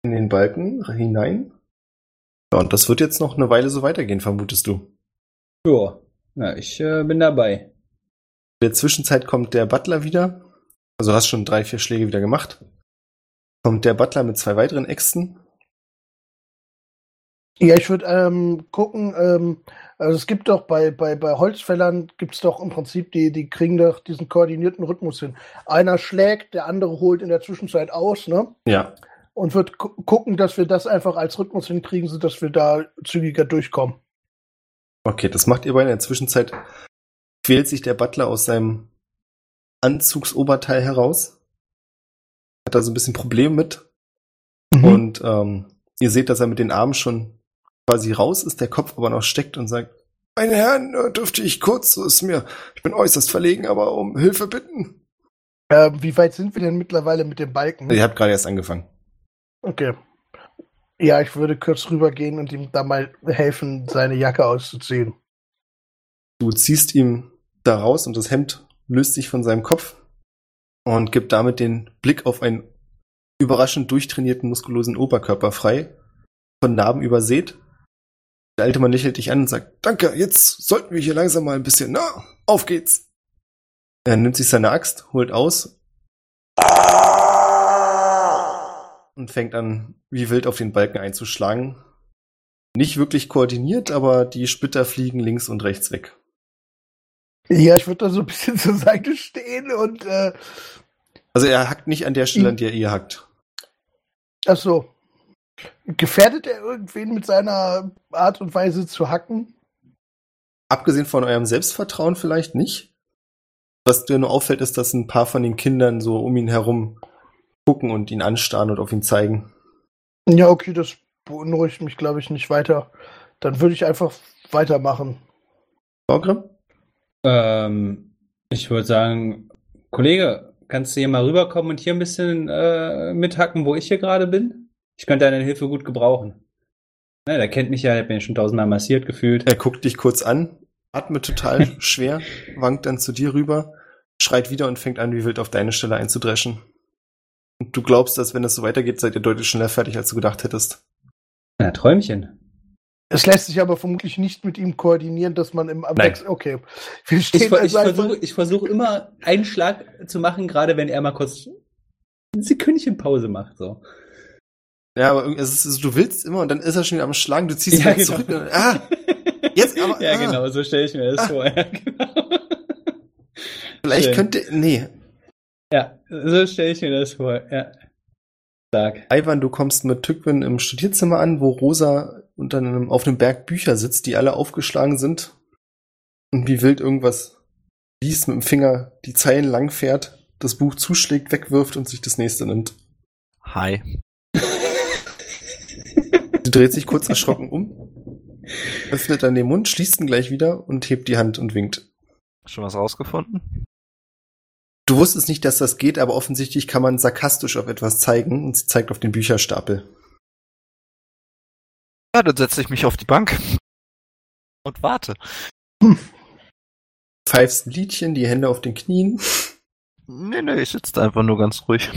in den Balken hinein. Ja, und das wird jetzt noch eine Weile so weitergehen, vermutest du. Ja, na, ich äh, bin dabei. In der Zwischenzeit kommt der Butler wieder. Also du hast schon drei, vier Schläge wieder gemacht. Kommt der Butler mit zwei weiteren Äxten. Ja, ich würde ähm, gucken, ähm, also es gibt doch bei, bei, bei Holzfällern gibt's doch im Prinzip, die, die kriegen doch diesen koordinierten Rhythmus hin. Einer schlägt, der andere holt in der Zwischenzeit aus, ne? Ja. Und wird gu gucken, dass wir das einfach als Rhythmus hinkriegen, sodass wir da zügiger durchkommen. Okay, das macht ihr beide. In der Zwischenzeit quält sich der Butler aus seinem Anzugsoberteil heraus. Hat da so ein bisschen Probleme mit. Mhm. Und ähm, ihr seht, dass er mit den Armen schon quasi raus ist, der Kopf aber noch steckt und sagt, Meine Herren, äh, dürfte ich kurz, so ist mir, ich bin äußerst verlegen, aber um Hilfe bitten. Äh, wie weit sind wir denn mittlerweile mit dem Balken? Ihr habt gerade erst angefangen. Okay. Ja, ich würde kurz rübergehen und ihm da mal helfen, seine Jacke auszuziehen. Du ziehst ihm da raus und das Hemd löst sich von seinem Kopf und gibt damit den Blick auf einen überraschend durchtrainierten, muskulösen Oberkörper frei, von Narben übersät. Der alte Mann lächelt dich an und sagt, danke, jetzt sollten wir hier langsam mal ein bisschen, na, auf geht's. Er nimmt sich seine Axt, holt aus und fängt an, wie wild auf den Balken einzuschlagen. Nicht wirklich koordiniert, aber die Splitter fliegen links und rechts weg. Ja, ich würde da so ein bisschen zur Seite stehen und äh, Also er hackt nicht an der Stelle, an der ihr hackt. ach so. Gefährdet er irgendwen mit seiner Art und Weise zu hacken? Abgesehen von eurem Selbstvertrauen vielleicht nicht. Was dir nur auffällt, ist, dass ein paar von den Kindern so um ihn herum gucken und ihn anstarren und auf ihn zeigen. Ja, okay, das beunruhigt mich, glaube ich, nicht weiter. Dann würde ich einfach weitermachen. Torgrim? Ähm, ich würde sagen, Kollege, kannst du hier mal rüberkommen und hier ein bisschen äh, mithacken, wo ich hier gerade bin? Ich könnte deine Hilfe gut gebrauchen. Na, der kennt mich ja, ich bin ja schon tausendmal massiert gefühlt. Er guckt dich kurz an, atmet total schwer, wankt dann zu dir rüber, schreit wieder und fängt an, wie wild auf deine Stelle einzudreschen. Und du glaubst, dass wenn es so weitergeht, seid ihr deutlich schneller fertig, als du gedacht hättest. Na, Träumchen. Es lässt sich aber vermutlich nicht mit ihm koordinieren, dass man im Wechsel. Okay. Wir Ich, stehen ich also einfach- versuche ich versuch immer einen Schlag zu machen, gerade wenn er mal kurz ein Sekündchen Pause macht. So. Ja, aber es ist, du willst immer und dann ist er schon wieder am Schlagen, du ziehst ihn Ja, wieder genau. zurück. Und, ah, jetzt aber. ja, ah, genau, so stelle ich mir das Ah. vor. Ja, genau. Vielleicht Schön. könnte. Nee. Ja, so stelle ich mir das vor. Ja. Stark. Ivan, du kommst mit Tückwin im Studierzimmer an, wo Rosa unter einem, auf einem Berg Bücher sitzt, die alle aufgeschlagen sind. Und wie wild irgendwas liest mit dem Finger, die Zeilen lang fährt, das Buch zuschlägt, wegwirft und sich das nächste nimmt. Hi. Sie dreht sich kurz erschrocken um, öffnet dann den Mund, schließt ihn gleich wieder und hebt die Hand und winkt. Schon was rausgefunden? Du wusstest nicht, dass das geht, aber offensichtlich kann man sarkastisch auf etwas zeigen und sie zeigt auf den Bücherstapel. Ja, dann setze ich mich auf die Bank und warte. Pfeifst ein Liedchen, die Hände auf den Knien. Nee, nee, ich sitze da einfach nur ganz ruhig.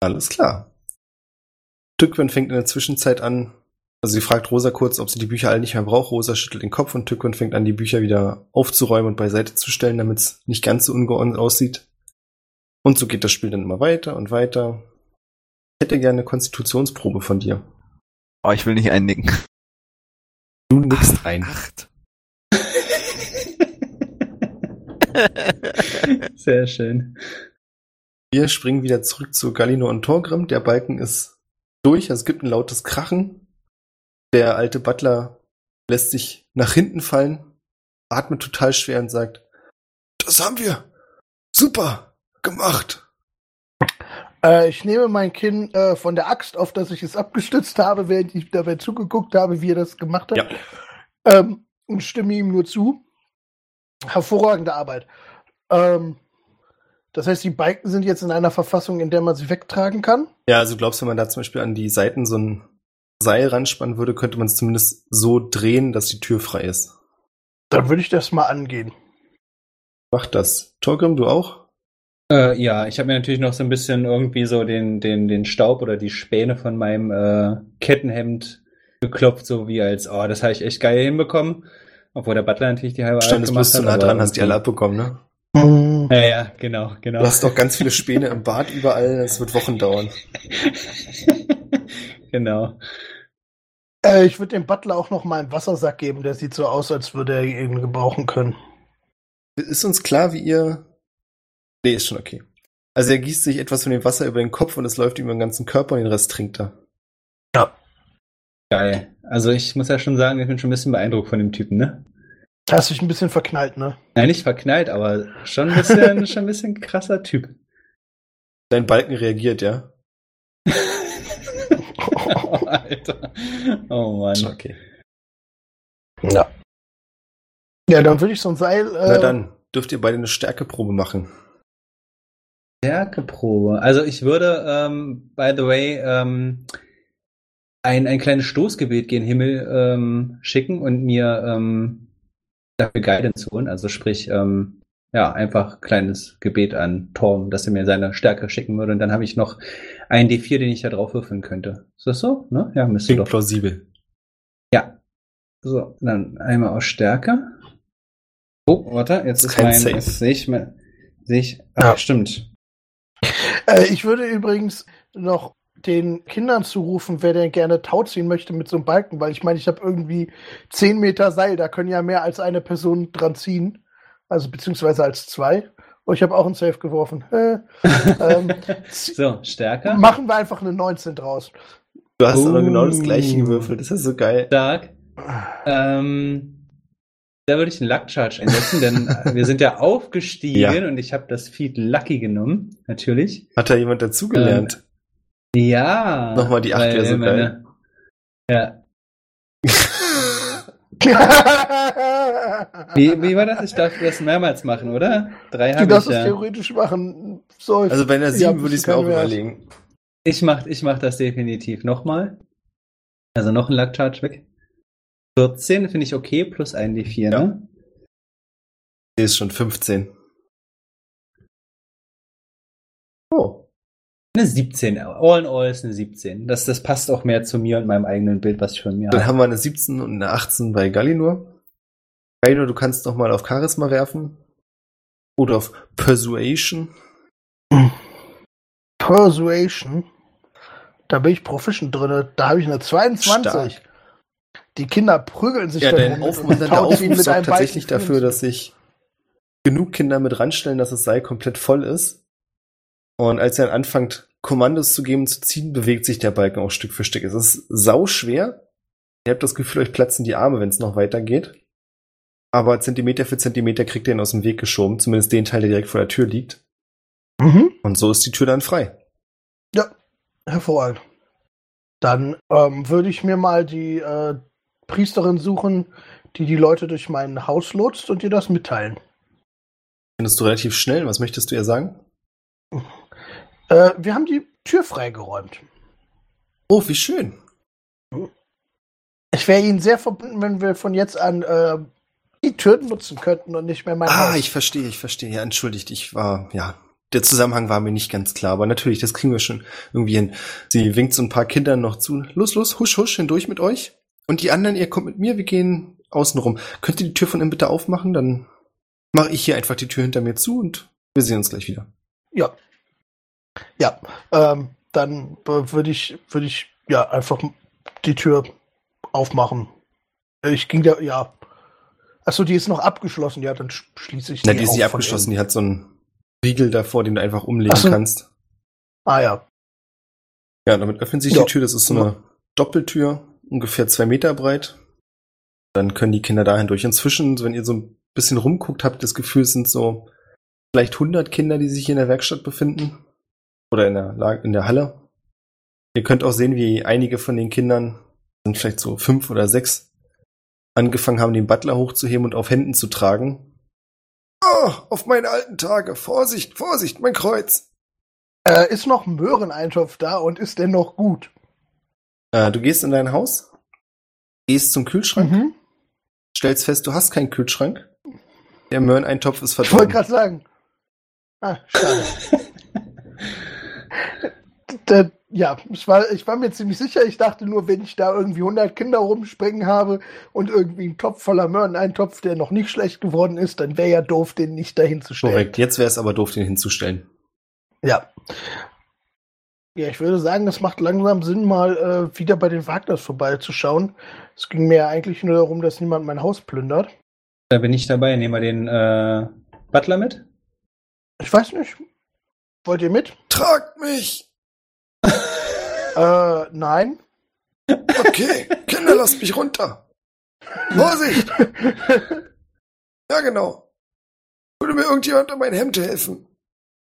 Alles klar. Tückwin fängt in der Zwischenzeit an, also sie fragt Rosa kurz, ob sie die Bücher alle nicht mehr braucht. Rosa schüttelt den Kopf und Tückwin fängt an, die Bücher wieder aufzuräumen und beiseite zu stellen, damit es nicht ganz so ungeordnet aussieht. Und so geht das Spiel dann immer weiter und weiter. Ich hätte gerne eine Konstitutionsprobe von dir. Oh, ich will nicht einnicken. Du nickst ein. Acht. Sehr schön. Wir springen wieder zurück zu Galino und Torgrim. Der Balken ist durch, also es gibt ein lautes Krachen. Der alte Butler lässt sich nach hinten fallen, atmet total schwer und sagt, das haben wir. Super gemacht. Äh, ich nehme mein Kinn äh, von der Axt, auf das ich es abgestützt habe, während ich dabei zugeguckt habe, wie er das gemacht hat. Ja. Ähm, und stimme ihm nur zu. Hervorragende Arbeit. Ähm, das heißt, die Balken sind jetzt in einer Verfassung, in der man sie wegtragen kann. Ja, also glaubst du, wenn man da zum Beispiel an die Seiten so ein Seil ranspannen würde, könnte man es zumindest so drehen, dass die Tür frei ist. Dann würde ich das mal angehen. Macht das. Torgrim, du auch? Äh, ja, ich habe mir natürlich noch so ein bisschen irgendwie so den, den, den Staub oder die Späne von meinem äh, Kettenhemd geklopft, so wie als, oh, das habe ich echt geil hinbekommen. Obwohl der Butler natürlich die halbe Standest gemacht bloß zu hat, nah aber dran, hast die alle abbekommen, ne? Mhm. Ja, ja, genau, genau. Du hast doch ganz viele Späne im Bad überall, es wird Wochen dauern. genau. Äh, ich würde dem Butler auch noch mal einen Wassersack geben. Der sieht so aus, als würde er ihn gebrauchen können. Ist uns klar, wie ihr. Nee, ist schon okay. Also er gießt sich etwas von dem Wasser über den Kopf und es läuft ihm über den ganzen Körper und den Rest trinkt er. Geil. Also ich muss ja schon sagen, ich bin schon ein bisschen beeindruckt von dem Typen, ne? Hast dich ein bisschen verknallt, ne? Nein, nicht verknallt, aber schon ein bisschen, schon ein bisschen krasser Typ. Dein Balken reagiert, ja? Alter. Oh Mann. Okay. Ja. Ja, dann würde ich so ein Seil. Äh, Na dann dürft ihr beide eine Stärkeprobe machen. Stärkeprobe. Also ich würde, ähm, by the way, ähm, ein, ein kleines Stoßgebet gen Himmel ähm, schicken und mir ähm, dafür Guidance holen. Also sprich, ähm, ja, einfach kleines Gebet an Torm, dass er mir seine Stärke schicken würde. Und dann habe ich noch einen D4, den ich da drauf würfeln könnte. Ist das so? Ne? Ja, müsste Klingt doch. plausibel. Ja. So, dann einmal aus Stärke. Oh, warte, jetzt ist Kein mein, jetzt sehe ich sehe ich, ach, Ja. stimmt. Äh, ich würde übrigens noch den Kindern zurufen, wer denn gerne Tau ziehen möchte mit so einem Balken, weil ich meine, ich habe irgendwie 10 Meter Seil, da können ja mehr als eine Person dran ziehen. Also beziehungsweise als zwei. Oh, ich habe auch ein Safe geworfen. Äh, ähm, So, Stärke. machen wir einfach eine 19 draus. Du hast aber Oh. genau das gleiche gewürfelt. Das ist so geil. Stark. Ähm, da würde ich einen Luck Charge einsetzen, denn wir sind ja aufgestiegen Ja. und ich habe das Feed Lucky genommen, natürlich. Hat da jemand dazugelernt? Ja. Nochmal die acht weil wäre so meine- Ja. Wie, wie war das? Ich darf das mehrmals machen, oder? Drei du habe ich darfst es ja. theoretisch machen. So, also bei einer Ja, 7 würde ich es mir auch Wert. überlegen. Ich mach, ich mach das definitiv nochmal. Also noch ein Luck Charge weg. 14 finde ich okay, plus ein D4, Ja. ne? Die ist schon 15. Eine 17. All in all ist eine 17. Das, das passt auch mehr zu mir und meinem eigenen Bild, was ich von mir Dann habe. haben wir eine 17 und eine 18 bei Gallinur. Gallinur, du kannst noch mal auf Charisma werfen. Oder auf Persuasion. Persuasion. Da bin ich proficient drin. Da habe ich eine 22. Stark. Die Kinder prügeln sich Ja, da dein rum und aufmunternder tauziehen Aufruf sorgt tatsächlich dafür, dass sich genug Kinder mit ranstellen, dass das Seil komplett voll ist. Und als er dann anfängt, Kommandos zu geben, zu ziehen, bewegt sich der Balken auch Stück für Stück. Es ist sau schwer. Ihr habt das Gefühl, euch platzen die Arme, wenn es noch weitergeht. Aber Zentimeter für Zentimeter kriegt ihr ihn aus dem Weg geschoben, zumindest den Teil, der direkt vor der Tür liegt. Mhm. Und so ist die Tür dann frei. Hervorragend. Dann ähm, würde ich mir mal die äh, Priesterin suchen, die die Leute durch mein Haus lotst und dir das mitteilen. Findest du relativ schnell. Was möchtest du ihr sagen? Äh, wir haben die Tür freigeräumt. Oh, wie schön. Ich wäre Ihnen sehr verbunden, wenn wir von jetzt an äh, die Tür nutzen könnten und nicht mehr mein Ah, Haus. ich verstehe, ich verstehe. Ja, entschuldigt, ich war, ja, der Zusammenhang war mir nicht ganz klar, aber natürlich, das kriegen wir schon irgendwie hin. Sie winkt so ein paar Kindern noch zu. Los, los, husch, husch, hindurch mit euch. Und die anderen, ihr kommt mit mir, wir gehen außen rum. Könnt ihr die Tür von innen bitte aufmachen? Dann mache ich hier einfach die Tür hinter mir zu und wir sehen uns gleich wieder. Ja. Ja. Ähm, dann äh, würde ich, würde ich ja einfach die Tür aufmachen. Ich ging da, ja. Achso, die ist noch abgeschlossen. Ja, dann sch- schließe ich Na, die ist nicht abgeschlossen, die hat so einen Riegel davor, den du einfach umlegen so. kannst. Ah ja. Ja, damit öffnet sich Ja. die Tür. Das ist so eine Doppeltür, ungefähr zwei Meter breit. Dann können die Kinder dahin durch. Inzwischen, wenn ihr so ein bisschen rumguckt, habt ihr das Gefühl, es sind so vielleicht 100 Kinder, die sich hier in der Werkstatt befinden. Oder in der, in der Halle. Ihr könnt auch sehen, wie einige von den Kindern, sind vielleicht so fünf oder sechs, angefangen haben, den Butler hochzuheben und auf Händen zu tragen. Oh, auf meine alten Tage. Vorsicht, Vorsicht, mein Kreuz. Äh, ist noch Möhreneintopf da und ist der noch gut? Äh, du gehst in dein Haus, gehst zum Kühlschrank, Mhm. stellst fest, du hast keinen Kühlschrank. Der Möhreneintopf ist Ich wollte verdorben. gerade sagen. Ah, schade. Der, ja, ich war, ich war mir ziemlich sicher. Ich dachte nur, wenn ich da irgendwie 100 Kinder rumspringen habe und irgendwie einen Topf voller Möhreneintopf, der noch nicht schlecht geworden ist, dann wäre ja doof, den nicht dahin zu stellen. Korrekt. Jetzt wäre es aber doof, den hinzustellen. Ja. Ja, ich würde sagen, es macht langsam Sinn, mal äh, wieder bei den Wagners vorbeizuschauen. Es ging mir ja eigentlich nur darum, dass niemand mein Haus plündert. Da bin ich dabei. Nehmen wir den äh, Butler mit. Ich weiß nicht. Wollt ihr mit? Tragt mich! Äh, nein. Okay, Kinder, lasst mich runter. Vorsicht! Ja, genau. Würde mir irgendjemand um mein Hemd helfen?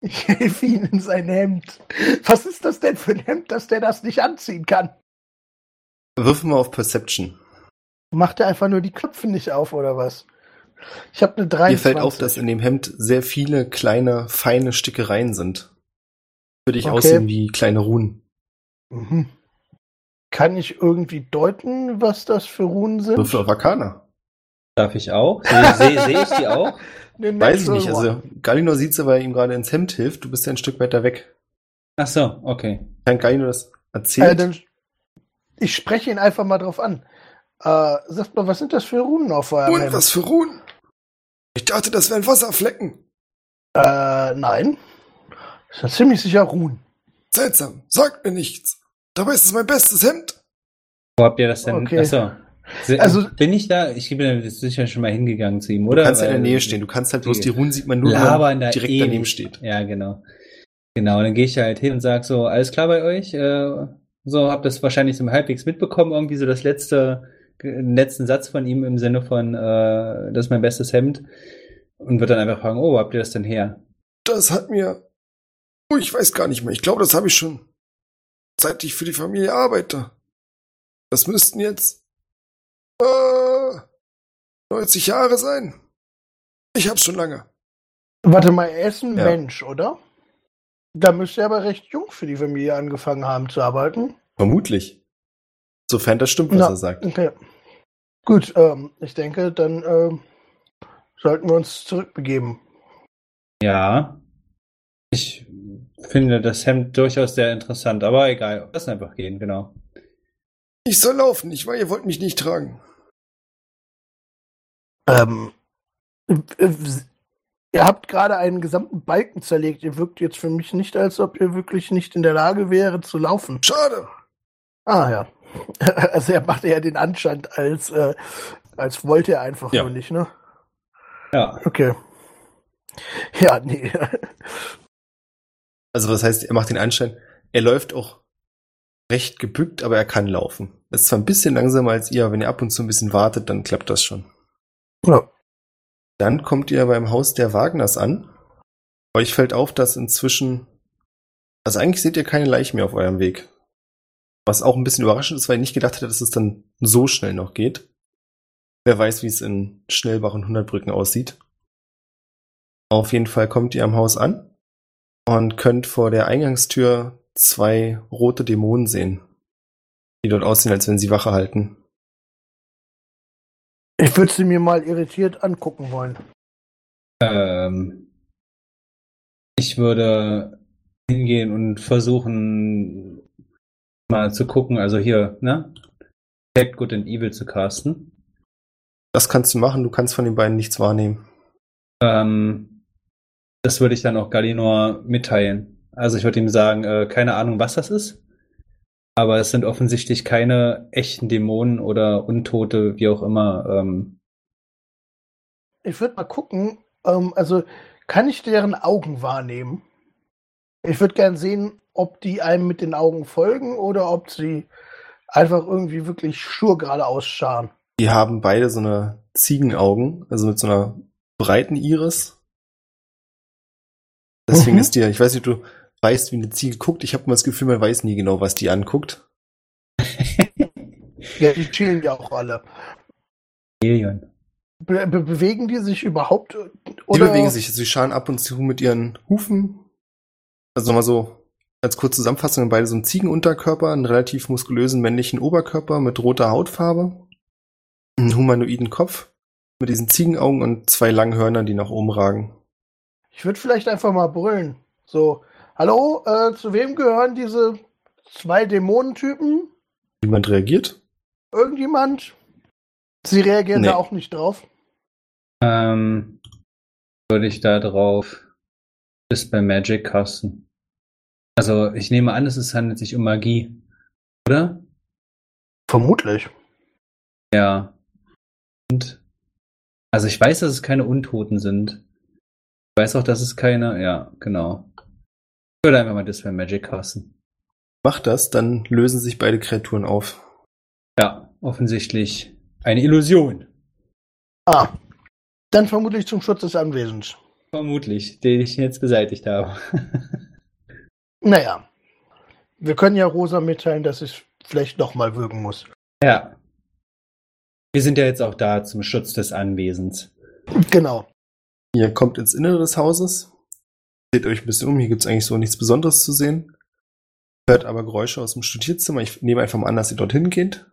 Ich helfe ihm in sein Hemd. Was ist das denn für ein Hemd, dass der das nicht anziehen kann? Wirf mal auf Perception. Macht er einfach nur die Köpfe nicht auf, oder was? Ich habe eine 23. Dir fällt auf, dass in dem Hemd sehr viele kleine, feine Stickereien sind. Würde ich Okay. aussehen wie kleine Runen. Mhm. Kann ich irgendwie deuten, was das für Runen sind? Würfel auf Arcana. Darf ich auch? Sehe seh, seh ich die auch? Weiß ich nicht. Also Galinor sieht's, weil er ihm gerade ins Hemd hilft. Du bist ja ein Stück weiter weg. Ach so, okay. Kann Galinor das Äh, erzählen? dann, ich spreche ihn einfach mal drauf an. Äh, sagt mal, was sind das für Runen auf eurem Und Hemd? was für Runen? Ich dachte, das wären Wasserflecken. Äh, nein. Das sind ziemlich sicher Runen. Seltsam. Sagt mir nichts. Dabei ist es mein bestes Hemd. Wo habt ihr das denn? Okay. Ach so. Se- Also- bin ich da? Ich bin da sicher schon mal hingegangen zu ihm, oder? Du kannst ja in der Weil- Nähe stehen. Du kannst halt bloß die Runen sieht man nur, wenn man direkt ewig. daneben steht. Ja, genau. Genau, dann gehe ich halt hin und sag so, alles klar bei euch? Äh, so, hab das wahrscheinlich so halbwegs mitbekommen, irgendwie so das letzte, den letzten Satz von ihm im Sinne von, äh, das ist mein bestes Hemd. Und wird dann einfach fragen, oh, wo habt ihr das denn her? Das hat mir. Oh, ich weiß gar nicht mehr. Ich glaube, das habe ich schon. Seit ich für die Familie arbeite. Das müssten jetzt. Äh, 90 Jahre sein. Ich hab's schon lange. Warte mal, er ist ein Ja. Mensch, oder? Da müsste er aber recht jung für die Familie angefangen haben zu arbeiten. Vermutlich. Sofern das stimmt, was Na, er sagt. Okay. Gut, ähm, ich denke, dann ähm, sollten wir uns zurückbegeben. Ja. Ich finde das Hemd durchaus sehr interessant, aber egal, lass einfach gehen, genau. Ich soll laufen. Ich war, ihr wollt mich nicht tragen. Ähm, äh, ihr habt gerade einen gesamten Balken zerlegt. Ihr wirkt jetzt für mich nicht, als ob ihr wirklich nicht in der Lage wäre zu laufen. Schade. Ah ja. Also er macht ja den Anschein, als, äh, als wollte er einfach Ja. nur nicht, ne? Ja. Okay. Ja, nee. Also, was heißt, er macht den Anschein. Er läuft auch recht gebückt, aber er kann laufen. Das ist zwar ein bisschen langsamer als ihr, aber wenn ihr ab und zu ein bisschen wartet, dann klappt das schon. Ja. Dann kommt ihr beim Haus der Wagners an. Euch fällt auf, dass inzwischen, also eigentlich seht ihr keine Leichen mehr auf eurem Weg. Was auch ein bisschen überraschend ist, weil ich nicht gedacht hätte, dass es dann so schnell noch geht. Wer weiß, wie es in Schnellbach und Hundertbrücken aussieht. Auf jeden Fall kommt ihr am Haus an und könnt vor der Eingangstür zwei rote Dämonen sehen, die dort aussehen, als wenn sie Wache halten. Ich würde sie mir mal irritiert angucken wollen. Ähm, ich würde hingehen und versuchen, mal zu gucken, also hier, ne? Bad, Good and Evil zu casten. Das kannst du machen, du kannst von den beiden nichts wahrnehmen. Ähm, das würde ich dann auch Galinor mitteilen. Also ich würde ihm sagen, äh, keine Ahnung, was das ist. Aber es sind offensichtlich keine echten Dämonen oder Untote, wie auch immer. Ähm, Ich würde mal gucken, ähm, also kann ich deren Augen wahrnehmen? Ich würde gern sehen, ob die einem mit den Augen folgen oder ob sie einfach irgendwie wirklich stur geradeaus scharen. Die haben beide so eine Ziegenaugen, also mit so einer breiten Iris. Deswegen Mhm. ist dir, ich weiß nicht, du weißt, wie eine Ziege guckt. Ich habe immer das Gefühl, man weiß nie genau, was die anguckt. Ja, die chillen ja auch alle. Alien. Be be bewegen die sich überhaupt? Die Oder? bewegen sich, sie scharen ab und zu mit ihren Hufen. Also nochmal so als kurze Zusammenfassung, beide so einen Ziegenunterkörper, einen relativ muskulösen männlichen Oberkörper mit roter Hautfarbe, einen humanoiden Kopf mit diesen Ziegenaugen und zwei langen Hörnern, die nach oben ragen. Ich würde vielleicht einfach mal brüllen. So, hallo, äh, zu wem gehören diese zwei Dämonentypen? Niemand reagiert. Irgendjemand? Sie reagieren Nee. da auch nicht drauf. Ähm, würde ich da drauf ist bei Magic casten. Also ich nehme an, es handelt sich um Magie, oder? Vermutlich. Ja. Und also ich weiß, dass es keine Untoten sind. Ich weiß auch, dass es keine, ja, genau. Ich würde einfach mal Dispel Magic casten. Macht das, dann lösen sich beide Kreaturen auf. Ja, offensichtlich eine Illusion. Ah, dann vermutlich zum Schutz des Anwesens. Vermutlich, den ich jetzt beseitigt habe. Naja, wir können ja Rosa mitteilen, dass ich vielleicht noch mal würgen muss. Ja. Wir sind ja jetzt auch da zum Schutz des Anwesens. Genau. Ihr kommt ins Innere des Hauses, seht euch ein bisschen um, hier gibt's eigentlich so nichts Besonderes zu sehen. Hört aber Geräusche aus dem Studierzimmer. Ich nehme einfach mal an, dass ihr dorthin geht.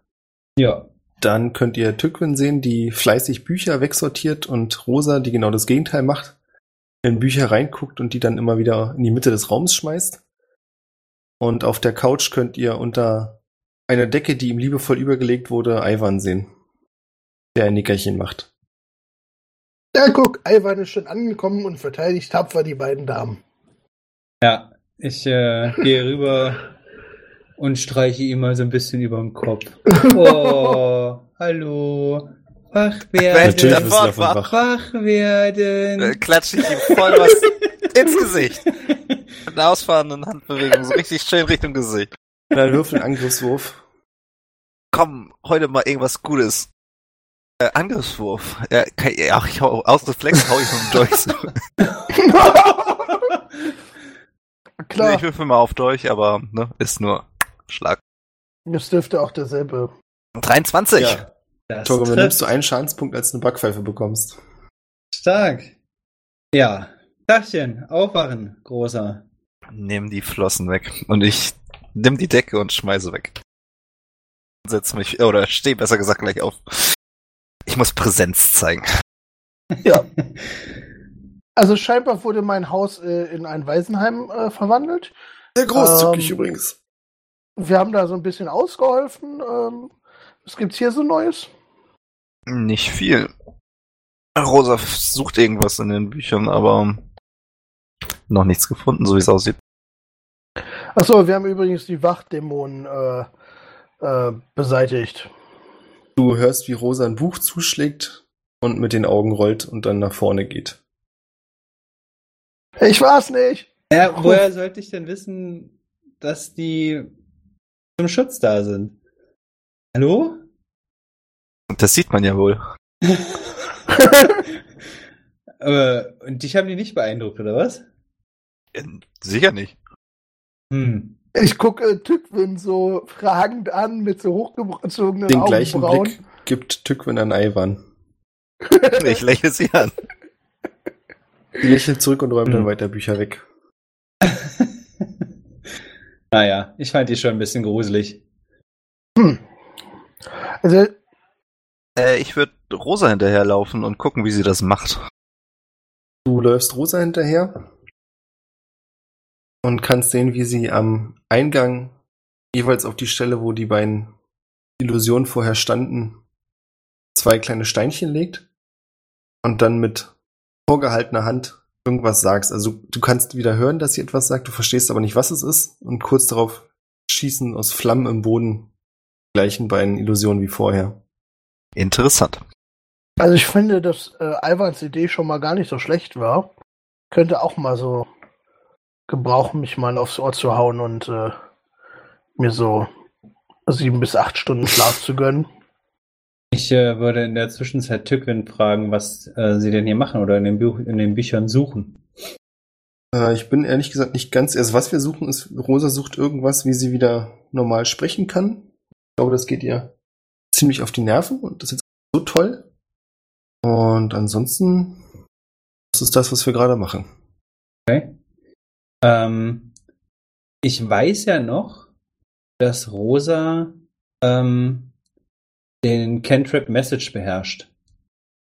Ja. Dann könnt ihr Tückwin sehen, die fleißig Bücher wegsortiert und Rosa, die genau das Gegenteil macht, in Bücher reinguckt und die dann immer wieder in die Mitte des Raums schmeißt. Und auf der Couch könnt ihr unter einer Decke, die ihm liebevoll übergelegt wurde, Ivan sehen, der ein Nickerchen macht. Ja, guck, Ivan ist schon angekommen und verteidigt tapfer die beiden Damen. Ja. Ich äh, gehe rüber und streiche ihm mal so ein bisschen über den Kopf. Oh, hallo. Wach werden. Natürlich davon wach. Wach werden. Äh, klatsche ich ihm voll was ins Gesicht. Mit einer ausfahrenden Handbewegung, so richtig schön Richtung Gesicht. Dann würfel einen Angriffswurf. Komm, heute mal irgendwas Gutes. Äh, Angriffswurf. Ja, kann, ja ich hau, aus Reflex hau ich ihm durch. So. Klar, Ich würfel mal auf durch, aber ne, ist nur Schlag. das dürfte auch derselbe. 23. Ja. Das Torgo, dann trifft. nimmst du einen Schadenspunkt, als du eine Backpfeife bekommst. Stark. Ja. Tachchen, aufwachen, großer. Nimm die Flossen weg. Und ich nimm die Decke und schmeiße weg. Setz mich, oder steh besser gesagt gleich auf. Ich muss Präsenz zeigen. Ja. Also scheinbar wurde mein Haus äh, in ein Waisenheim äh, verwandelt. Sehr großzügig Ähm, übrigens. Wir haben da so ein bisschen ausgeholfen. Ähm, was gibt's hier so Neues? Nicht viel. Rosa sucht irgendwas in den Büchern, aber noch nichts gefunden, so wie es aussieht. Achso, wir haben übrigens die Wachdämonen äh, äh, beseitigt. Du hörst, wie Rosa ein Buch zuschlägt und mit den Augen rollt und dann nach vorne geht. Ich war's nicht. Ja, woher sollte ich denn wissen, dass die zum Schutz da sind? Hallo? Das sieht man ja wohl. Aber, und dich haben die nicht beeindruckt, oder was? Sicher nicht. Hm. Ich gucke Tückwin so fragend an mit so hochgezogenen Den gleichen Augenbrauen. Blick gibt Tückwin an Ivan. Ich lächle sie an. Die lächelt zurück und räumt Hm. dann weiter Bücher weg. naja, ich fand die schon ein bisschen gruselig. Also, Äh, ich würde Rosa hinterherlaufen und gucken, wie sie das macht. Du läufst Rosa hinterher und kannst sehen, wie sie am Eingang jeweils auf die Stelle, wo die beiden Illusionen vorher standen, zwei kleine Steinchen legt und dann mit vorgehaltener Hand irgendwas sagst. Also du kannst wieder hören, dass sie etwas sagt, du verstehst aber nicht, was es ist und kurz darauf schießen aus Flammen im Boden die gleichen beiden Illusionen wie vorher. Interessant. also ich finde, dass äh, Ivans Idee schon mal gar nicht so schlecht war. Könnte auch mal so gebrauchen, mich mal aufs Ohr zu hauen und äh, mir so sieben bis acht Stunden Schlaf zu gönnen. Ich äh, würde in der Zwischenzeit Tückwin fragen, was äh, sie denn hier machen oder in den, Buch, in den Büchern suchen. Äh, ich bin ehrlich gesagt nicht ganz. Also was wir suchen ist, Rosa sucht irgendwas, wie sie wieder normal sprechen kann. Ich glaube, das geht ihr ziemlich auf die Nerven und das ist jetzt so toll. Und ansonsten, das ist das, was wir gerade machen. Okay. Ähm, ich weiß ja noch, dass Rosa ähm, den Cantrip Message beherrscht.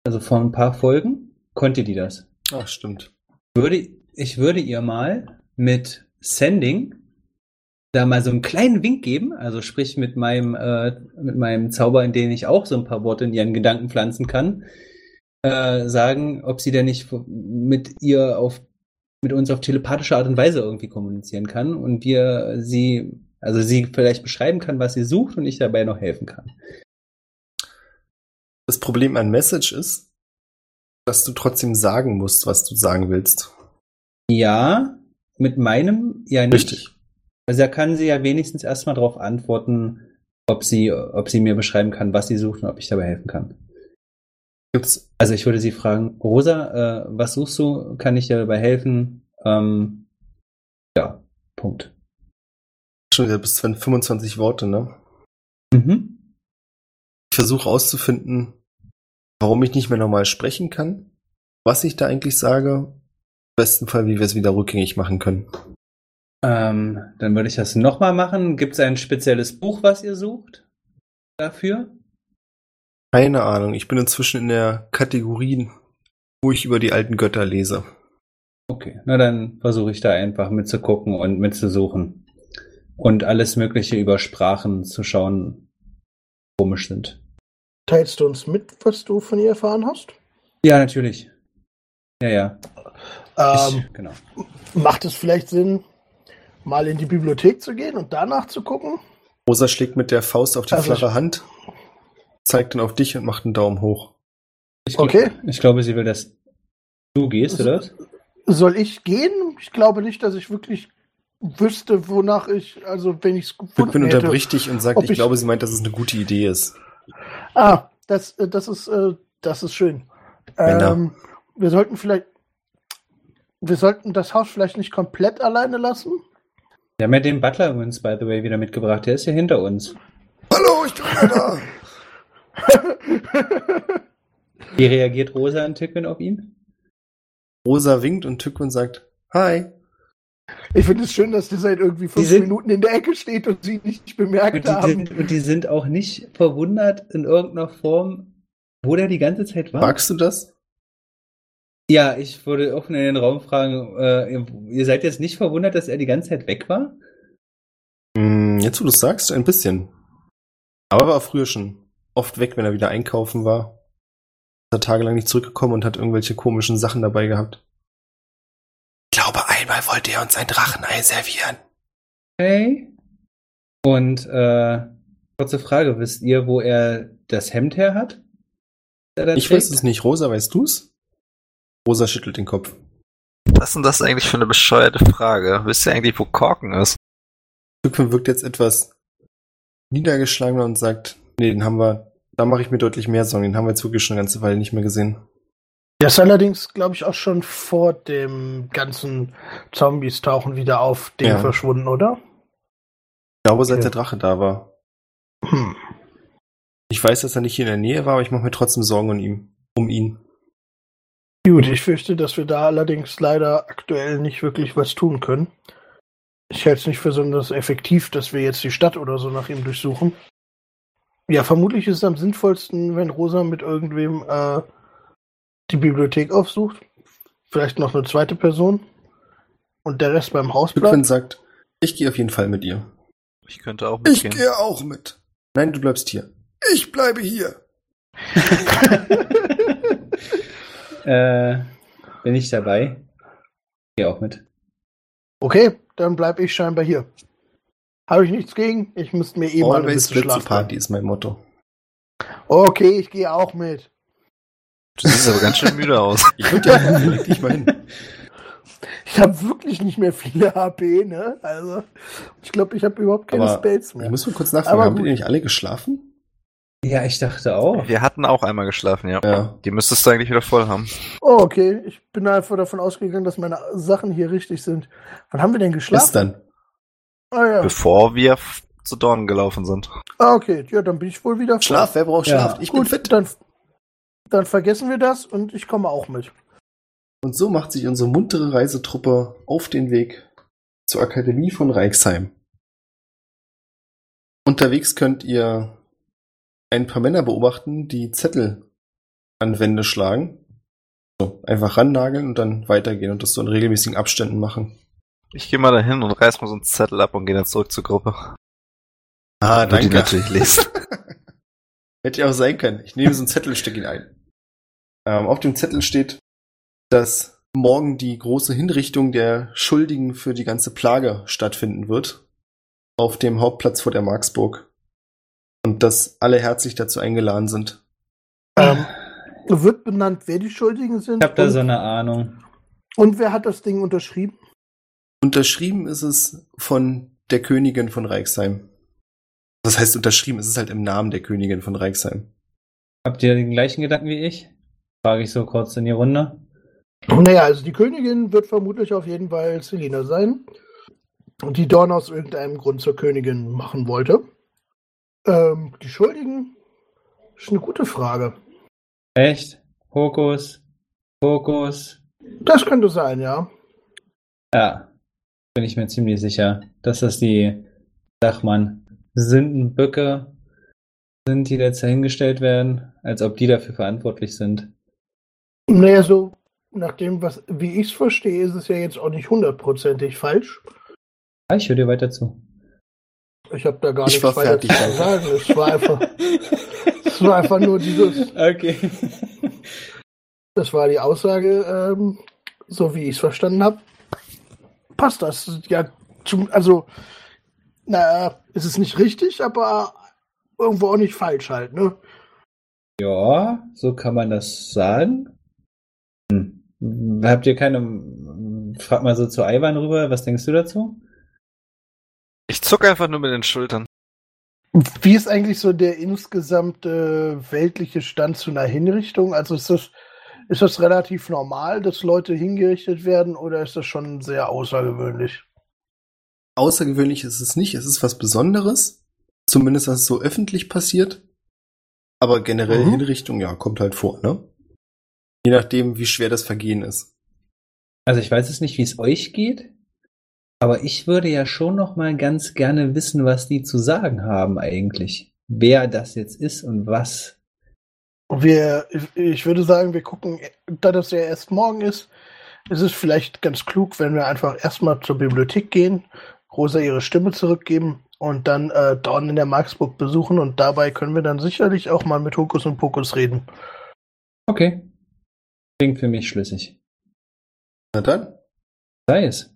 Also vor ein paar Folgen konnte die das. Ach, stimmt. Würde, ich würde ihr mal mit Sending da mal so einen kleinen Wink geben, also sprich mit meinem, äh, mit meinem Zauber, in den ich auch so ein paar Worte in ihren Gedanken pflanzen kann, äh, sagen, ob sie denn nicht mit ihr auf, mit uns auf telepathische Art und Weise irgendwie kommunizieren kann und wir sie, also sie vielleicht beschreiben kann, was sie sucht und ich dabei noch helfen kann. Das Problem an Message ist, dass du trotzdem sagen musst, was du sagen willst. Ja, mit meinem ja nicht. Richtig. Also da kann sie ja wenigstens erstmal darauf antworten, ob sie, ob sie mir beschreiben kann, was sie sucht und ob ich dabei helfen kann. Gibt's, Also ich würde sie fragen, Rosa, äh, was suchst du? Kann ich dir dabei helfen? Ähm, ja, Punkt. schon wieder bis 25 Worte, ne? Mhm. Ich versuche auszufinden, warum ich nicht mehr normal sprechen kann, was ich da eigentlich sage. Im besten Fall, wie wir es wieder rückgängig machen können. Ähm, dann würde ich das nochmal machen. Gibt es ein spezielles Buch, was ihr sucht dafür? Keine Ahnung, ich bin inzwischen in der Kategorie, wo ich über die alten Götter lese. Okay, na dann versuche ich da einfach mitzugucken und mitzusuchen. Und alles Mögliche über Sprachen zu schauen, komisch sind. Teilst du uns mit, was du von ihr erfahren hast? Ja, natürlich. Ja, ja. Ähm, ich, genau. macht es vielleicht Sinn, mal in die Bibliothek zu gehen und danach zu gucken? Rosa schlägt mit der Faust auf die Also flache ich- Hand, zeigt dann auf dich und macht einen Daumen hoch. Ich, gl- Okay. Ich glaube, sie will, dass du gehst, oder? Soll ich gehen? Ich glaube nicht, dass ich wirklich wüsste, wonach ich, also wenn ich es Rückwin gefunden hätte. unterbricht dich und sagt, ich, ich- glaube, sie meint, dass es eine gute Idee ist. Ah, das, äh, das ist, äh, das ist schön. Ähm, wir sollten vielleicht, wir sollten das Haus vielleicht nicht komplett alleine lassen. Wir haben ja den Butler übrigens, by the way, wieder mitgebracht. Der ist ja hinter uns. Hallo, ich bin wieder da. Wie reagiert Rosa und Tickwin auf ihn? Rosa winkt und Tückwin sagt, Hi. Ich finde es schön, dass der seit irgendwie fünf sind- Minuten in der Ecke steht und sie nicht bemerkt Und die, haben. sind, und die sind auch nicht verwundert in irgendeiner Form, wo der die ganze Zeit war. Magst du das? Ja, ich würde offen in den Raum fragen, äh, ihr, seid jetzt nicht verwundert, dass er die ganze Zeit weg war? Hm, jetzt, wo du es sagst, ein bisschen. Aber er war früher schon oft weg, wenn er wieder einkaufen war. Ist er tagelang nicht zurückgekommen und hat irgendwelche komischen Sachen dabei gehabt. Ich glaube, einmal wollte er uns ein Drachenei servieren. Okay. Und äh, kurze Frage, wisst ihr, wo er das Hemd her hat? Ich trägt? weiß es nicht. Rosa, weißt du's? Rosa schüttelt den Kopf. Was ist denn das eigentlich für eine bescheuerte Frage? Wisst ihr eigentlich, wo Korken ist? Tückwin wirkt jetzt etwas niedergeschlagener und sagt, nee, den haben wir, da mache ich mir deutlich mehr Sorgen. Den haben wir jetzt wirklich schon eine ganze Weile nicht mehr gesehen. Der ist allerdings, glaube ich, auch schon vor dem ganzen Zombies tauchen wieder auf, den Ja. verschwunden, oder? Ich glaube, seit Okay. der Drache da war. Hm. Ich weiß, dass er nicht hier in der Nähe war, aber ich mache mir trotzdem Sorgen um ihn. Um ihn. Gut, ich fürchte, dass wir da allerdings leider aktuell nicht wirklich was tun können. Ich halte es nicht für besonders effektiv, dass wir jetzt die Stadt oder so nach ihm durchsuchen. Ja, vermutlich ist es am sinnvollsten, wenn Rosa mit irgendwem äh, die Bibliothek aufsucht. Vielleicht noch eine zweite Person. Und der Rest beim Haus bleibt. sagt, ich gehe auf jeden Fall mit ihr. Ich könnte auch mitgehen. auch mit. Nein, du bleibst hier. Ich bleibe hier. äh, bin ich dabei? Geh auch mit. Okay, dann bleib ich scheinbar hier. Habe ich nichts gegen. Ich müsste mir eh mal eine party ist mein Motto. Okay, ich gehe auch mit. Du siehst aber ganz schön müde aus. Ich würde ja leg dich mal hin. Ich habe wirklich nicht mehr viele HP, ne? Also, ich glaube, ich habe überhaupt keine Aber Spells mehr. muss mal kurz nachfragen, Aber haben gut. die nicht alle geschlafen? Ja, ich dachte auch. Wir hatten auch einmal geschlafen, ja. Ja. Die müsstest du eigentlich wieder voll haben. Oh, okay. Ich bin einfach davon ausgegangen, dass meine Sachen hier richtig sind. Wann haben wir denn geschlafen? Gestern. Ah, ja. Bevor wir zu Dornen gelaufen sind. Ah, okay. Ja, dann bin ich wohl wieder voll. Schlaf, wer braucht Ja. Schlaf? Ich bin Gut, fit. Dann, dann vergessen wir das und ich komme auch mit. Und so macht sich unsere muntere Reisetruppe auf den Weg zur Akademie von Reichsheim. Unterwegs könnt ihr ein paar Männer beobachten, die Zettel an Wände schlagen. So, einfach rannageln und dann weitergehen und das so in regelmäßigen Abständen machen. Ich gehe mal dahin und reiß mal so einen Zettel ab und gehe dann zurück zur Gruppe. Ah, Würde die natürlich lesen. Hätte ja auch sein können. Ich nehme so einen Zettel, stecke ihn ein. Ähm, auf dem Zettel steht, dass morgen die große Hinrichtung der Schuldigen für die ganze Plage stattfinden wird. Auf dem Hauptplatz vor der Marksburg. Und dass alle herzlich dazu eingeladen sind. Ähm, wird benannt, wer die Schuldigen sind Ich habe da und, so eine Ahnung. und wer hat das Ding unterschrieben? Unterschrieben ist es von der Königin von Reichsheim. Das heißt, unterschrieben ist es halt im Namen der Königin von Reichsheim. Habt ihr den gleichen Gedanken wie ich? Frage ich so kurz in die Runde. Naja, also die Königin wird vermutlich auf jeden Fall Selina sein, die Dorn aus irgendeinem Grund zur Königin machen wollte. Ähm, die Schuldigen, ist eine gute Frage. Echt? Hokus? Pokus? Das könnte sein, ja. Ja, bin ich mir ziemlich sicher, dass das die, sag man, Sündenböcke sind, die jetzt dahingestellt werden, als ob die dafür verantwortlich sind. Naja, so nach dem, was, wie ich es verstehe, ist es ja jetzt auch nicht hundertprozentig falsch. Ah, ich höre dir weiter zu. Ich habe da gar Ich nichts weiter zu sagen. Es war einfach, es war einfach nur dieses, Okay. das war die Aussage, ähm, so wie ich es verstanden habe. Passt das? Ja, zum, also, naja, es ist nicht richtig, aber irgendwo auch nicht falsch halt, ne? Ja, so kann man das sagen. Hm. Habt ihr keine. Frag mal so zu Ivan rüber, was denkst du dazu? Ich zuck einfach nur mit den Schultern. Wie ist eigentlich so der insgesamte weltliche Stand zu einer Hinrichtung? Also ist das, ist das relativ normal, dass Leute hingerichtet werden oder ist das schon sehr außergewöhnlich? Außergewöhnlich ist es nicht, es ist was Besonderes. Zumindest, dass es so öffentlich passiert. Aber generell Mhm. Hinrichtung, ja, kommt halt vor, ne? Je nachdem, wie schwer das Vergehen ist. Also ich weiß es nicht, wie es euch geht, aber ich würde ja schon noch mal ganz gerne wissen, was die zu sagen haben eigentlich. Wer das jetzt ist und was. Wir, ich würde sagen, wir gucken, da das ja erst morgen ist, ist es vielleicht ganz klug, wenn wir einfach erstmal zur Bibliothek gehen, Rosa ihre Stimme zurückgeben und dann äh, Dorn in der Marksburg besuchen und dabei können wir dann sicherlich auch mal mit Hokus und Pokus reden. Okay. Klingt für mich schlüssig. Na dann, Sei es.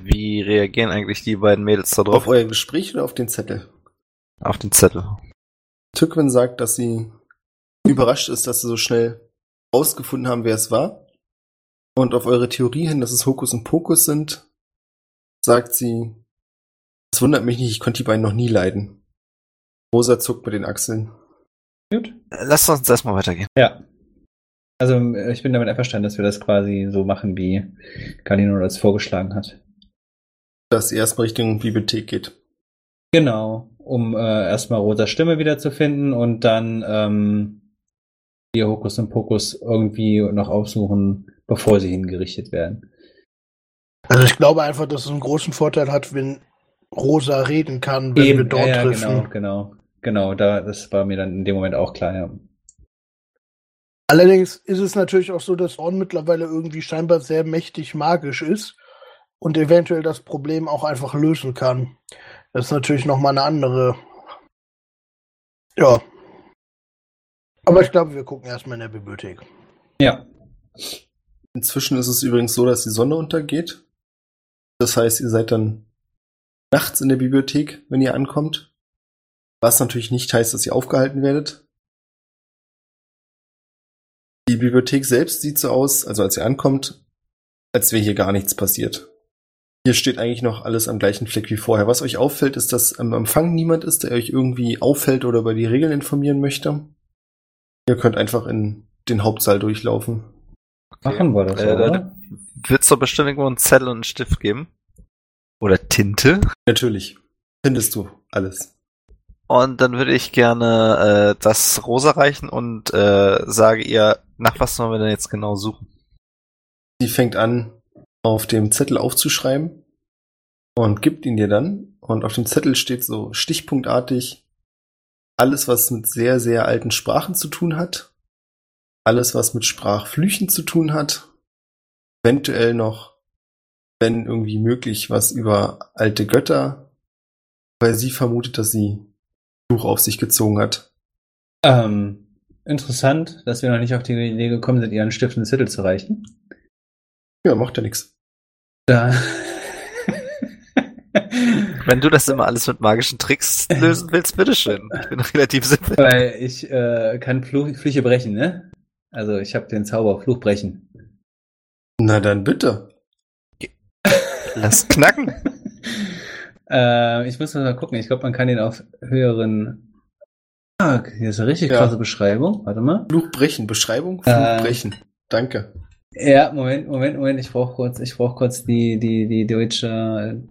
Wie reagieren eigentlich die beiden Mädels da auf drauf? euer Gespräch oder auf den Zettel? Auf den Zettel. Tückwin sagt, dass sie überrascht ist, dass sie so schnell rausgefunden haben, wer es war. Und auf eure Theorie hin, dass es Hokus und Pokus sind, sagt sie, es wundert mich nicht, ich konnte die beiden noch nie leiden. Rosa zuckt mit den Achseln. Gut. Lass uns erstmal weitergehen. Ja. Also äh, ich bin damit einverstanden, dass wir das quasi so machen, wie Galino das vorgeschlagen hat. Dass ihr erstmal Richtung Bibliothek geht. Genau, um äh, erstmal Rosas Stimme wiederzufinden und dann ähm, ihr Hokus und Pokus irgendwie noch aufsuchen, bevor sie hingerichtet werden. Also ich glaube einfach, dass es einen großen Vorteil hat, wenn Rosa reden kann, wenn wir dort ja, treffen. genau, genau, genau. Da, das war mir dann in dem Moment auch klar. Ja. Allerdings ist es natürlich auch so, dass Orn mittlerweile irgendwie scheinbar sehr mächtig magisch ist und eventuell das Problem auch einfach lösen kann. Das ist natürlich nochmal eine andere. Ja. Aber ich glaube, wir gucken erstmal in der Bibliothek. ja, Inzwischen ist es übrigens so, dass die Sonne untergeht. Das heißt, ihr seid dann nachts in der Bibliothek, wenn ihr ankommt. Was natürlich nicht heißt, dass ihr aufgehalten werdet. Die Bibliothek selbst sieht so aus, also als ihr ankommt, als wäre hier gar nichts passiert. Hier steht eigentlich noch alles am gleichen Fleck wie vorher. Was euch auffällt, ist, dass am Empfang niemand ist, der euch irgendwie auffällt oder über die Regeln informieren möchte. Ihr könnt einfach in den Hauptsaal durchlaufen. machen wir das. Äh, da- oder? Wird's doch bestimmt irgendwo einen Zettel und einen Stift geben? Oder Tinte? Natürlich. Findest du alles. Und dann würde ich gerne äh, das Rosa reichen und äh, sage ihr, nach was sollen wir denn jetzt genau suchen? Sie fängt an, auf dem Zettel aufzuschreiben und gibt ihn dir dann. Und auf dem Zettel steht so stichpunktartig alles, was mit sehr, sehr alten Sprachen zu tun hat. Alles, was mit Sprachflüchen zu tun hat. Eventuell noch, wenn irgendwie möglich, was über alte Götter, weil sie vermutet, dass sie Fluch auf sich gezogen hat. Ähm, interessant, dass wir noch nicht auf die Idee gekommen sind, ihr einen Stift und einen Zettel zu reichen. Ja, macht ja nichts. Da. Wenn du das immer alles mit magischen Tricks lösen willst, bitteschön. Ich bin relativ simpel. Weil ich äh, kann Fluch, Flüche brechen, ne? Also ich habe den Zauber Fluch brechen. Na dann bitte. Lass knacken. äh, ich muss mal gucken. Ich glaube, man kann den auf höheren. Ah, hier ist eine richtig Ja. krasse Beschreibung. Warte mal. Fluch brechen. Beschreibung? Fluch Äh. brechen. Danke. Ja, Moment, Moment, Moment. Ich brauche kurz, ich brauche kurz die die die deutsche.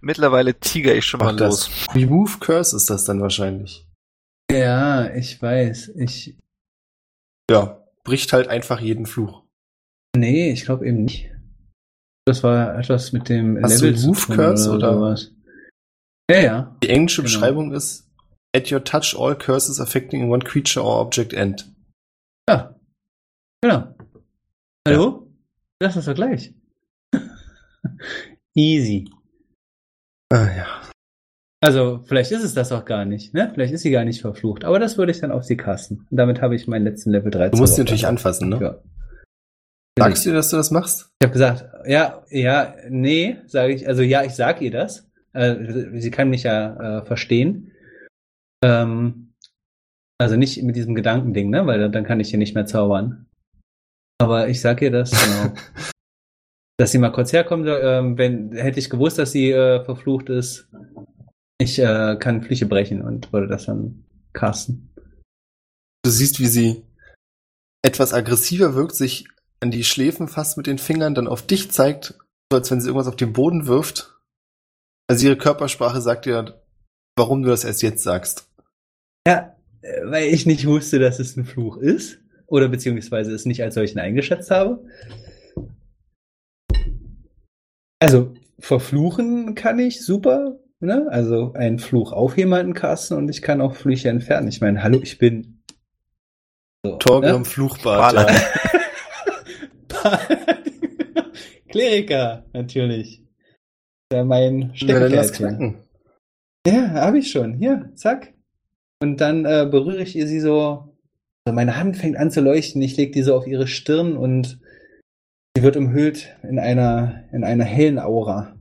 Mittlerweile tiger ich schon mal Ach, das. los. Remove Curse ist das dann wahrscheinlich. Ja, ich weiß. Ich. Ja, bricht halt einfach jeden Fluch. Nee, ich glaube eben nicht. Das war etwas mit dem Hast Level du zu Move tun Curse oder? sowas. Ja, ja. Die englische Genau. Beschreibung ist At your touch, all curses affecting one creature or object end. Ja. Genau. Hallo? Das ist doch gleich. Easy. Ah, ja. Also, vielleicht ist es das auch gar nicht, ne? Vielleicht ist sie gar nicht verflucht. Aber das würde ich dann auf sie casten. Und damit habe ich meinen letzten Level 13. Du musst sie natürlich anfassen, ne? Ja. Sagst du dass du das machst? Ich habe gesagt, ja, ja, nee, sage ich. Also ja, ich sag ihr das. Äh, sie kann mich ja äh, verstehen. Ähm, also nicht mit diesem Gedankending, ne? Weil dann, dann kann ich hier nicht mehr zaubern. Aber ich sag ihr das, genau. dass sie mal kurz herkommt. Ähm, wenn hätte ich gewusst, dass sie äh, verflucht ist, ich äh, kann Flüche brechen und würde das dann casten. Du siehst, wie sie etwas aggressiver wirkt, sich an die Schläfen fasst mit den Fingern, dann auf dich zeigt, so als wenn sie irgendwas auf den Boden wirft. Also ihre Körpersprache sagt dir, warum du das erst jetzt sagst. Ja, äh, weil ich nicht wusste, dass es ein Fluch ist. Oder beziehungsweise es nicht als solchen eingeschätzt habe. Also, verfluchen kann ich super, ne? Also einen Fluch auf jemanden casten und ich kann auch Flüche entfernen. Ich meine, hallo, ich bin. So, Torgrim ne? Fluchbart. Ja. Kleriker, natürlich. Ja, mein Na, dann lass Steckenpferd. knacken. Ja, habe ich schon. Hier, zack. Und dann äh, berühre ich ihr sie so. Also meine Hand fängt an zu leuchten. Ich lege die so auf ihre Stirn und sie wird umhüllt in einer in einer hellen Aura.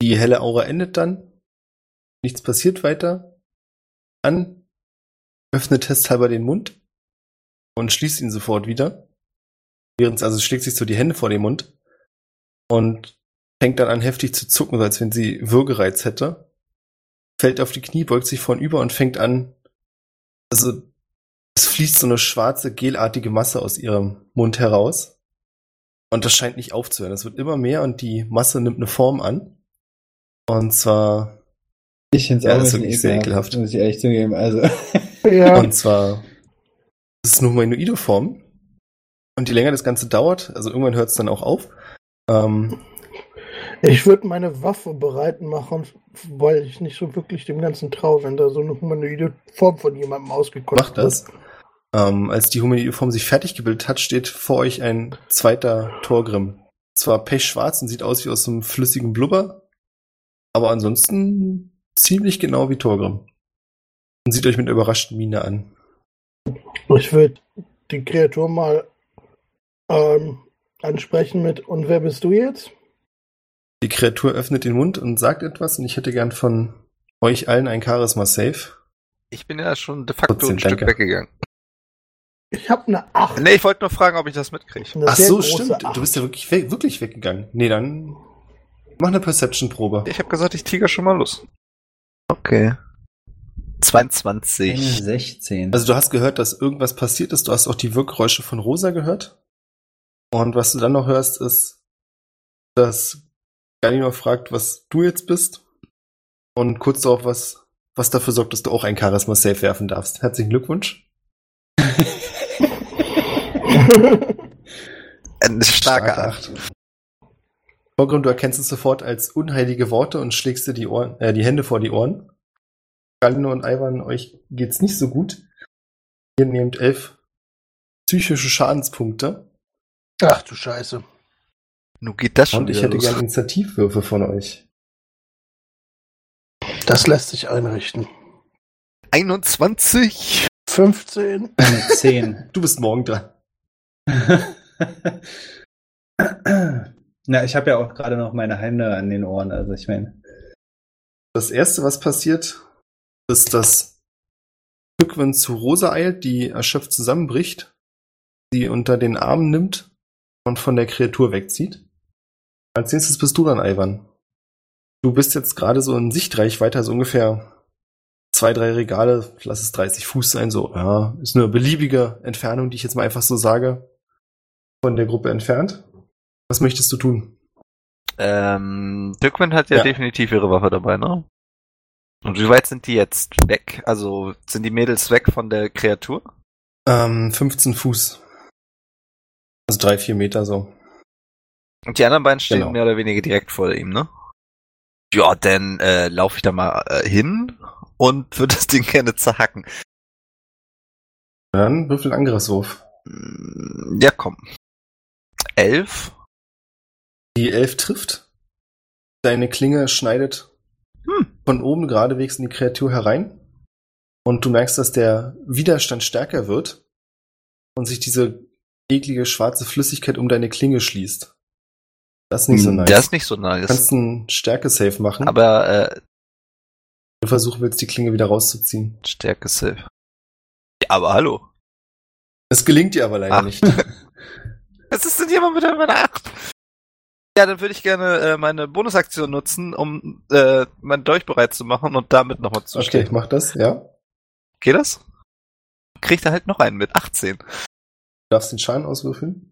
Die helle Aura endet dann. Nichts passiert weiter. Dann öffnet testhalber den Mund und schließt ihn sofort wieder. Während also schlägt sich so die Hände vor den Mund und fängt dann an heftig zu zucken, als wenn sie Würgereiz hätte. Fällt auf die Knie, beugt sich vornüber und fängt an. Also es fließt so eine schwarze, gelartige Masse aus ihrem Mund heraus. Und das scheint nicht aufzuhören. Es wird immer mehr und die Masse nimmt eine Form an. Und zwar Ich finde es Ja, auch das ist wirklich sehr ekelhaft, muss ich ehrlich zugeben. Also Ja, Und zwar das ist eine humanoide Form. Und je länger das Ganze dauert, also irgendwann hört es dann auch auf. Ähm, ich würde meine Waffe bereit machen, weil ich nicht so wirklich dem Ganzen traue, wenn da so eine humanoide Form von jemandem ausgekommen macht das. Ähm, als die humanoide Form sich fertig gebildet hat, steht vor euch ein zweiter Torgrim. Zwar pechschwarz und sieht aus wie aus einem flüssigen Blubber, aber ansonsten ziemlich genau wie Torgrim. Und sieht euch mit einer überraschten Miene an. Ich würde die Kreatur mal ähm, ansprechen mit, und wer bist du jetzt? Die Kreatur öffnet den Mund und sagt etwas und ich hätte gern von euch allen ein Charisma-Save. Ich bin ja schon de facto 14, ein Stück danke. weggegangen. Ich habe eine 8. Nee, ich wollte nur fragen, ob ich das mitkriege. Ach so, stimmt. Acht. Du bist ja wirklich, we wirklich weggegangen. Nee, dann mach eine Perception-Probe. Ich habe gesagt, ich tiger schon mal los. Okay. 22. 16. Also du hast gehört, dass irgendwas passiert ist. Du hast auch die Wirkgeräusche von Rosa gehört. Und was du dann noch hörst, ist, dass Galinor fragt, was du jetzt bist. Und kurz darauf, was, was dafür sorgt, dass du auch ein Charisma-Save werfen darfst. Herzlichen Glückwunsch. Eine starke Starke Acht. Vorgrund, du erkennst es sofort als unheilige Worte und schlägst dir die, Ohren, äh, die Hände vor die Ohren. Galinor und Ivan, euch geht's nicht so gut. Ihr nehmt elf psychische Schadenspunkte. Ach du Scheiße. Nun geht das schon Und ich hätte los. gerne Initiativwürfe von euch. Das lässt sich einrichten. 21. 15. Eine 10. Du bist morgen dran. Na, ich habe ja auch gerade noch meine Hände an den Ohren, also ich meine. Das erste, was passiert, ist, dass Rückwin zu Rosa eilt, die erschöpft zusammenbricht, sie unter den Arm nimmt und von der Kreatur wegzieht. Als nächstes bist du dann, Ivan. Du bist jetzt gerade so in Sichtreichweite, also ungefähr zwei, drei Regale, lass es 30 Fuß sein, so, ja, ist eine beliebige Entfernung, die ich jetzt mal einfach so sage, von der Gruppe entfernt. Was möchtest du tun? Ähm, Dückwind hat ja, Ja. definitiv ihre Waffe dabei, ne? Und wie weit sind die jetzt weg? Also sind die Mädels weg von der Kreatur? Ähm, 15 Fuß. Also drei, vier Meter so. Und die anderen beiden stehen Genau. mehr oder weniger direkt vor ihm, ne? Ja, dann äh, laufe ich da mal äh, hin und würde das Ding gerne zerhacken. Dann würfel einen Angriffswurf. Mm, Ja, komm. Elf? Die Elf trifft. Deine Klinge schneidet Hm. von oben geradewegs in die Kreatur herein. Und du merkst, dass der Widerstand stärker wird und sich diese eklige schwarze Flüssigkeit um deine Klinge schließt. Das ist nicht so nice. Das ist nicht so du nice. kannst einen Stärke-Save machen, Aber äh, du versuchen willst, die Klinge wieder rauszuziehen. Stärke Safe. Ja, aber hallo. Es gelingt dir aber leider Ach. nicht. Was ist denn hier mal mit meiner 8? Ja, dann würde ich gerne äh, meine Bonusaktion nutzen, um äh, meinen Dolch bereit zu machen und damit nochmal zu Okay, stehen. mach das, ja. Geht das? Kriegt er halt noch einen mit 18. Du darfst den Schaden auswürfeln.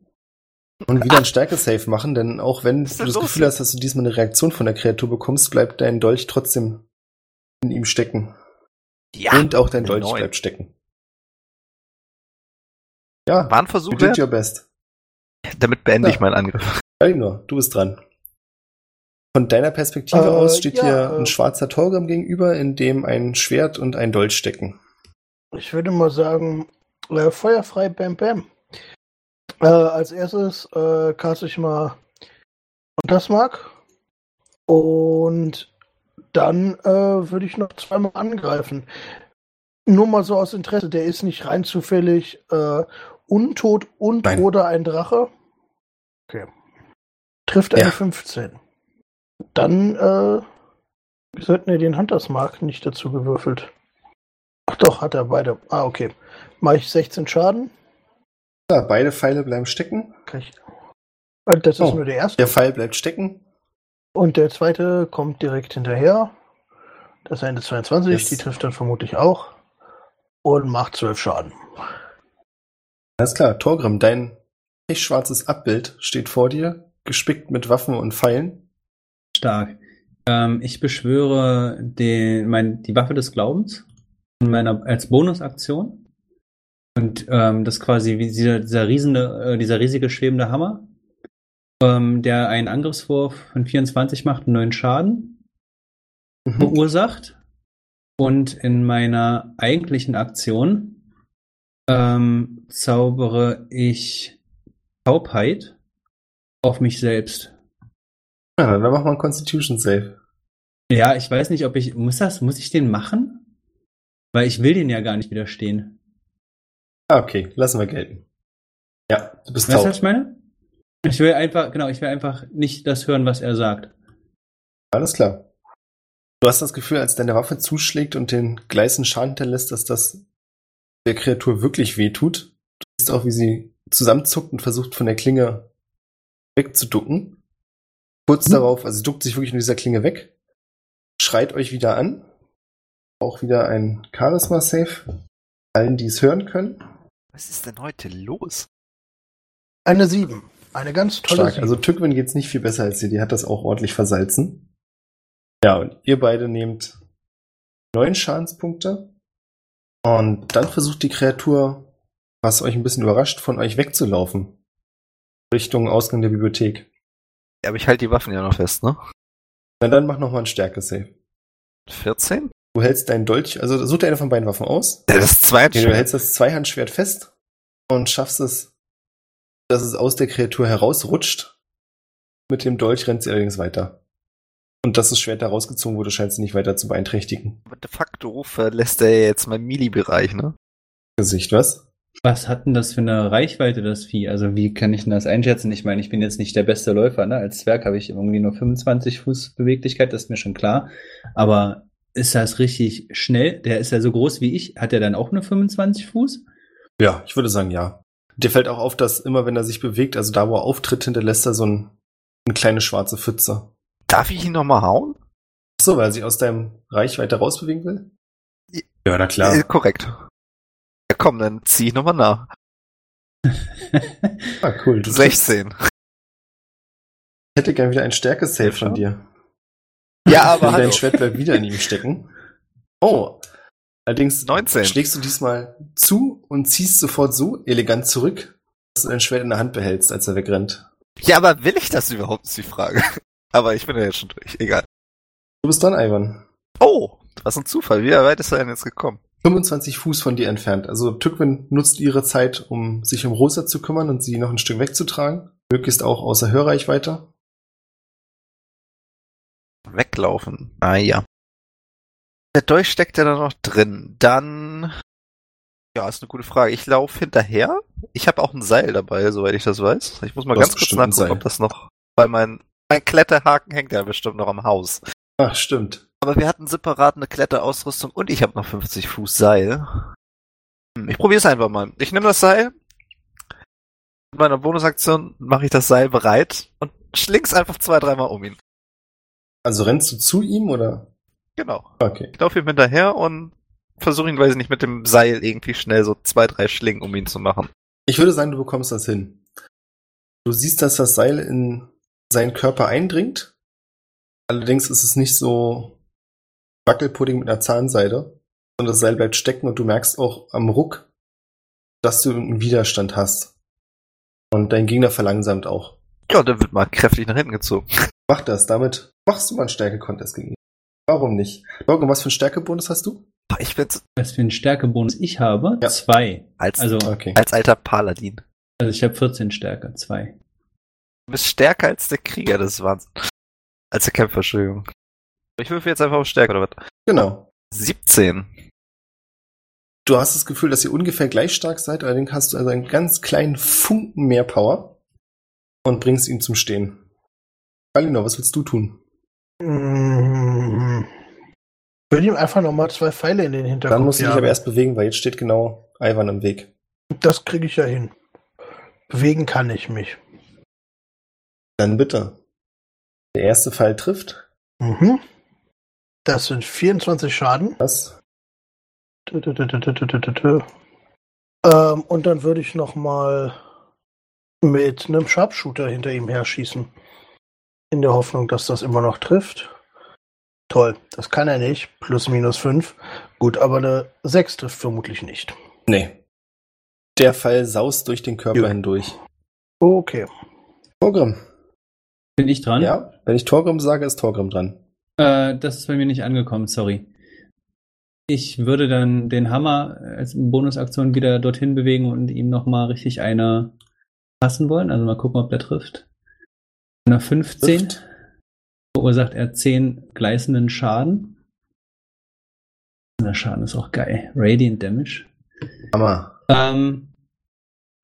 Und wieder ein Stärke-Save machen, denn auch wenn du das Gefühl hast, dass du diesmal eine Reaktion von der Kreatur bekommst, bleibt dein Dolch trotzdem in ihm stecken. Ja, Und auch dein Dolch Neun. bleibt stecken. Ja, war ein Versuch you did your best. Damit beende Ja. ich meinen Angriff. Elinor, du bist dran. Von deiner Perspektive Äh, aus steht ja, hier äh, ein schwarzer Torgrim gegenüber, in dem ein Schwert und ein Dolch stecken. Ich würde mal sagen, äh, feuerfrei Bam Bam. Äh, als erstes äh, caste ich mal Untersmark. Und dann äh, würde ich noch zweimal angreifen. Nur mal so aus Interesse, der ist nicht rein zufällig äh, untot und Nein. oder ein Drache. Okay. Trifft eine Ja. 15. Dann äh, wieso hat er den Huntersmark nicht dazu gewürfelt? Ach doch, hat er beide. Ah, okay. Mache ich 16 Schaden. Ja, beide Pfeile bleiben stecken. Ich... Äh, Das ist Oh. nur der erste. Der Pfeil bleibt stecken. Und der zweite kommt direkt hinterher. Das ist eine 22, Yes. die trifft dann vermutlich auch. Und macht 12 Schaden. Alles klar, Torgrim, dein pechschwarzes Abbild steht vor dir, gespickt mit Waffen und Pfeilen. Stark. Ähm, ich beschwöre den, mein, die Waffe des Glaubens in meiner, als Bonusaktion. Und ähm, das quasi wie dieser, dieser, riesende, äh, dieser riesige schwebende Hammer, ähm, der einen Angriffswurf von 24 macht und 9 Schaden Mhm. verursacht. Und in meiner eigentlichen Aktion ähm, zaubere ich Taubheit auf mich selbst. Ja, dann machen wir einen Constitution Save. Ja, ich weiß nicht, ob ich. Muss das, muss ich den machen? Weil ich will den ja gar nicht widerstehen. Ah, okay, lassen wir gelten. Ja, du bist Weißt du, was taub. ich meine? Ich will einfach, genau, ich will einfach nicht das hören, was er sagt. Alles klar. Du hast das Gefühl, als deine Waffe zuschlägt und den gleißen Schaden hinterlässt, dass das der Kreatur wirklich wehtut. Du siehst auch, wie sie zusammenzuckt und versucht, von der Klinge wegzuducken. Kurz Hm. darauf, also sie duckt sich wirklich von dieser Klinge weg, schreit euch wieder an. Auch wieder ein Charisma-Save. Allen, die es hören können. Was ist denn heute los? Eine 7. Eine ganz tolle Stark. 7. Also Tückwin geht's nicht viel besser als dir. Die hat das auch ordentlich versalzen. Ja, und ihr beide nehmt neun Schadenspunkte. Und dann versucht die Kreatur, was euch ein bisschen überrascht, von euch wegzulaufen. Richtung Ausgang der Bibliothek. Ja, aber ich halte die Waffen ja noch fest, ne? Na dann mach nochmal einen Stärke-Save. 14? Du hältst deinen Dolch, also such dir eine von beiden Waffen aus. Das ist zwei Okay, du hältst das Zweihandschwert fest und schaffst es, dass es aus der Kreatur herausrutscht. Mit dem Dolch rennt sie allerdings weiter. Und dass das Schwert da rausgezogen wurde, scheint sie nicht weiter zu beeinträchtigen. Aber de facto verlässt er jetzt meinen Mili-Bereich, ne? Gesicht, was? Was hat denn das für eine Reichweite, das Vieh? Also wie kann ich denn das einschätzen? Ich meine, ich bin jetzt nicht der beste Läufer, ne? Als Zwerg habe ich irgendwie nur 25 Fuß Beweglichkeit, das ist mir schon klar. Aber ist das richtig schnell? Der ist ja so groß wie ich. Hat er dann auch nur 25 Fuß? Ja, ich würde sagen ja. Dir fällt auch auf, dass immer wenn er sich bewegt, also da wo er auftritt, hinterlässt er so ein, eine kleine schwarze Pfütze. Darf ich ihn nochmal hauen? Ach so, weil er sich aus deinem Reichweite rausbewegen will? Ja, na Äh, korrekt. Ja komm, dann zieh ich nochmal nach. Ah, cool. Du 16. Ich hätte gern wieder ein Stärke-Save Ja, von dir. Ja, aber Und dein. Schwert bleibt wieder in ihm stecken. Oh. Allerdings 19. schlägst du diesmal zu und ziehst sofort so elegant zurück, dass du dein Schwert in der Hand behältst, als er wegrennt. Ja, aber will ich das überhaupt, ist die Frage. Aber ich bin ja jetzt schon durch. Egal. Du bist dran, Ivan. Oh, was ein Zufall. Wie weit ist er denn jetzt gekommen? 25 Fuß von dir entfernt. Also Tückwin nutzt ihre Zeit, um sich um Rosa zu kümmern und sie noch ein Stück wegzutragen. Möglichst auch außer Hörreichweite. Weglaufen. Ah ja. Der Dolch steckt ja da noch drin. Dann. Ja, ist eine gute Frage. Ich laufe hinterher. Ich habe auch ein Seil dabei, soweit ich das weiß. Ich muss mal ganz kurz nachgucken, ob das noch. Weil mein, mein Kletterhaken hängt ja bestimmt noch am Haus. Ach, stimmt. Aber wir hatten separat eine Kletterausrüstung und ich habe noch 50 Fuß Seil. Hm, Ich probiere es einfach mal. Ich nehme das Seil. Mit meiner Bonusaktion mache ich das Seil bereit und schling's einfach zwei, dreimal um ihn. Also rennst du zu ihm oder? Genau. Okay. Ich laufe ihm hinterher und versuche ihn, weiß ich nicht, mit dem Seil irgendwie schnell so zwei, drei Schlingen um ihn zu machen. Ich würde sagen, du bekommst das hin. Du siehst, dass das Seil in seinen Körper eindringt. Allerdings ist es nicht so Wackelpudding mit einer Zahnseide, sondern das Seil bleibt stecken und du merkst auch am Ruck, dass du einen Widerstand hast. Und dein Gegner verlangsamt auch. Ja, der wird mal kräftig nach hinten gezogen. Mach das, damit machst du mal einen Stärke-Contest gegen ihn. Warum nicht? Morgen, was für einen Stärkebonus hast du? Ich bin so- Was für einen Stärkebonus ich habe? Ja. Zwei. als, Also, Okay. als alter Paladin. also ich habe 14 Stärke, zwei. Du bist stärker als der Krieger, das ist Wahnsinn. Als der Kämpfer, Entschuldigung. Ich würfel jetzt einfach auf Stärke oder was? Genau. 17. Du hast das Gefühl, dass ihr ungefähr gleich stark seid, allerdings hast du also einen ganz kleinen Funken mehr Power und bringst ihn zum Stehen. Galino, was willst du tun? Ich würde ihm einfach nochmal zwei Pfeile in den Hinterkopf Dann musst du dich aber erst bewegen, weil jetzt steht genau Ivan im Weg. Das kriege ich ja hin. Bewegen kann ich mich. Dann bitte. Der erste Pfeil trifft. Mhm. Das sind 24 Schaden. Ähm, und dann würde ich nochmal mit einem Sharpshooter hinter ihm herschießen. In der Hoffnung, dass das immer noch trifft. Toll, das kann er nicht. Plus minus 5. Gut, aber eine 6 trifft vermutlich nicht. Nee. Der Pfeil saust durch den Körper Jo. hindurch. Okay. Torgrim. Bin ich dran? Ja, wenn ich Torgrim sage, ist Torgrim dran. Äh, das ist bei mir nicht angekommen, sorry. Ich würde dann den Hammer als Bonusaktion wieder dorthin bewegen und ihm nochmal richtig eine passen wollen. Also mal gucken, ob der trifft. Eine 15 Trifft. verursacht er 10 gleißenden Schaden. Der Schaden ist auch geil. Radiant Damage. Hammer. Ähm,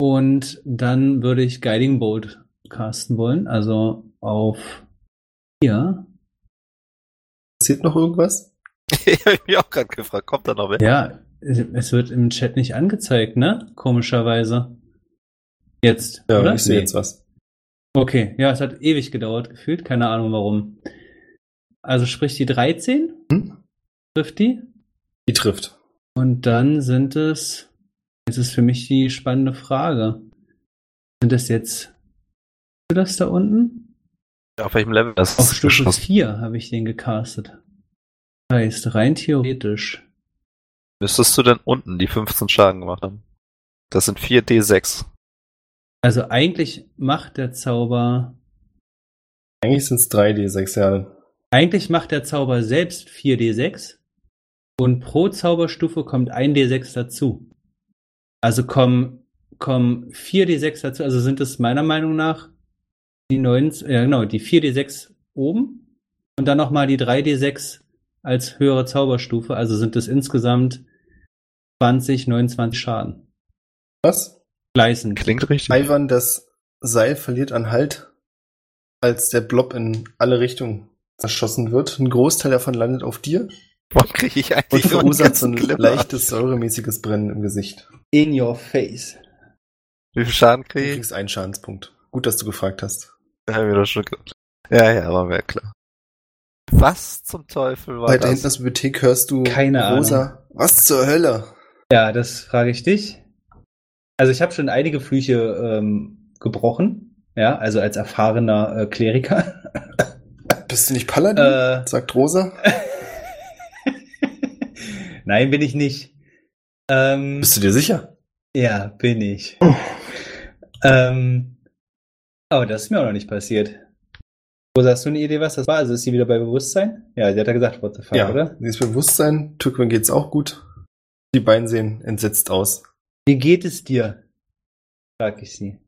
und dann würde ich Guiding Bolt casten wollen. Also auf hier. Passiert noch irgendwas? ich habe mich auch gerade gefragt, kommt da noch wer? Ja, es wird im Chat nicht angezeigt, ne? Komischerweise. Jetzt, Ja, oder? ich sehe Nee. jetzt was. Okay, ja, es hat ewig gedauert, gefühlt. Keine Ahnung warum. Also sprich die 13, Hm? trifft die. Die trifft. Und dann sind es, jetzt ist für mich die spannende Frage. Sind das jetzt das da unten? Auf welchem Level das Auf Stufe geschossen? 4 habe ich den gecastet. Heißt, rein theoretisch. Müsstest du denn unten die 15 Schaden gemacht haben? Das sind 4d6. Also eigentlich macht der Zauber, Eigentlich sind es 3D6 Jahre. eigentlich macht der Zauber selbst 4d6 und pro Zauberstufe kommt ein d6 dazu. Also kommen, kommen 4d6 dazu, also sind es meiner Meinung nach die 9, ja genau, die 4d6 oben und dann nochmal die 3d6 als höhere Zauberstufe, also sind es insgesamt 20, 29 Schaden. Was? Gleißend. Klingt richtig. Ivan, das Seil verliert an Halt, als der Blob in alle Richtungen zerschossen wird. Ein Großteil davon landet auf dir Warum kriege ich und eigentlich einen verursacht so ein Clip? leichtes säuremäßiges Brennen im Gesicht. In your face. Wie viel Schaden Du kriege ich? kriegst einen Schadenspunkt. Gut, dass du gefragt hast. Ja, mir doch schon gedacht. Ja, ja, war mir klar. Was zum Teufel war Weiter hinten das? in der Bibliothek hörst du Keine Rosa. Was zur Hölle? Ja, das frage ich dich. Also ich habe schon einige Flüche ähm, gebrochen, ja, also als erfahrener äh, Kleriker. Bist du nicht Paladin? äh, sagt Rosa. Nein, bin ich nicht. Ähm, Bist du dir sicher? ja, bin ich. ähm, aber das ist mir auch noch nicht passiert. Wo hast du eine Idee, was das war? Also ist sie wieder bei Bewusstsein? Ja, sie hat ja gesagt, what the fuck, ja, oder? sie ist Bewusstsein. Türkmen geht's auch gut. Die beiden sehen entsetzt aus. Wie geht es dir? Frag ich sie.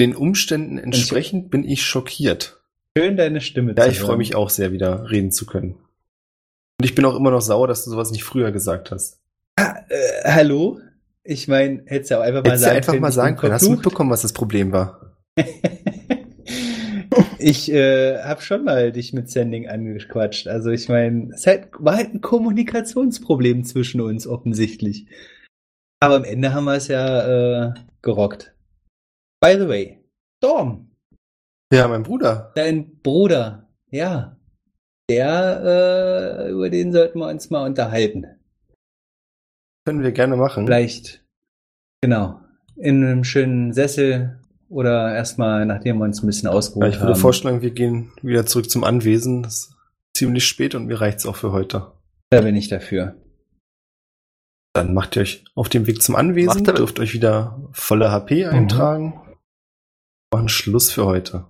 Den Umständen entsprechend bin ich schockiert. Schön, deine Stimme Ja, zu ich freue hören. mich auch sehr, wieder reden zu können. Und ich bin auch immer noch sauer, dass du sowas nicht früher gesagt hast. Äh, hallo? Ich meine, hättest du auch einfach mal Hättest du sagen einfach können, mal ich sagen bin können. Hast du mitbekommen, was das Problem war? ich äh, habe schon mal dich mit Sending angequatscht. Also ich meine, es halt, war halt ein Kommunikationsproblem zwischen uns offensichtlich. Aber am Ende haben wir es ja äh, gerockt. By the way, Storm, Ja, mein Bruder. dein Bruder, ja, der, äh, über den sollten wir uns mal unterhalten. Können wir gerne machen. Vielleicht, genau, in einem schönen Sessel oder erstmal, nachdem wir uns ein bisschen Ja, ausgeruht ich würde haben. vorschlagen, wir gehen wieder zurück zum Anwesen. Das ist ziemlich spät und mir reicht's auch für heute. Da bin ich dafür. Dann macht ihr euch auf dem Weg zum Anwesen, dürft euch wieder volle HP Mhm. eintragen. Machen Schluss für heute.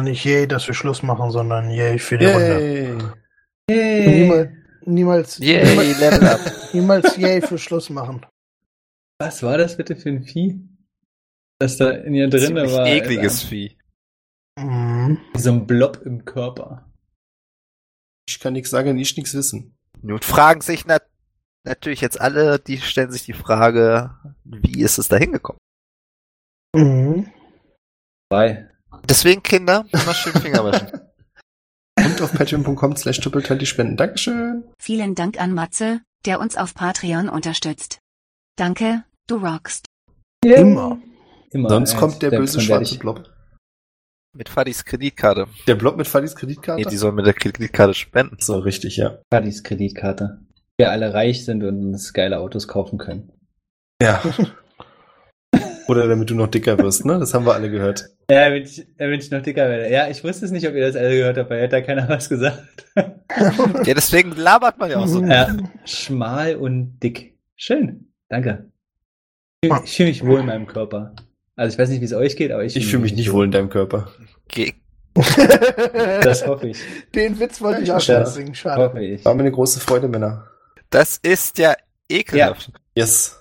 Also nicht yay, dass wir Schluss machen, sondern yay für die Runde. Yay! Niemals, niemals, Yay, niemals, Level Up. niemals yay für Schluss machen. Was war das bitte für ein Vieh? Das da in ihr drinne Ziemlich war. ekliges Alter. Vieh. Mhm. Wie so ein Blob im Körper. Ich kann nichts sagen, ich nichts wissen. Nun fragen sich nat natürlich jetzt alle, die stellen sich die Frage, wie ist es da hingekommen? Mhm. Bei. Deswegen, Kinder, immer schön Finger waschen. Und auf patreon.com slash die spenden. Dankeschön. Vielen Dank an Matze, der uns auf Patreon unterstützt. Danke, du rockst. Immer. Immer. Sonst kommt der selbst böse der schwarze Blob. Mit Fadis Kreditkarte. Der Blob mit Fadis Kreditkarte? Nee, die sollen mit der Kreditkarte spenden. so, richtig, ja. Padis Kreditkarte. Wir alle reich sind und uns geile Autos kaufen können. Ja. Oder damit du noch dicker wirst, ne? Das haben wir alle gehört. Ja, wenn ich, wenn ich noch dicker werde. Ja, ich wusste es nicht, ob ihr das alle gehört habt, weil hat da keiner was gesagt. Ja, deswegen labert man ja auch so. ja, schmal und dick. Schön. Danke. Ich fühle- Ich fühle mich wohl in meinem Körper. Also ich weiß nicht, wie es euch geht, aber ich, Ich fühle mich nicht wohl in deinem Körper. Ge Das hoffe ich. Den Witz wollte ich auch schon bringen, schade. Hoffe ich. War mir eine große Freude, Männer. das ist ja ekelhaft. Yes.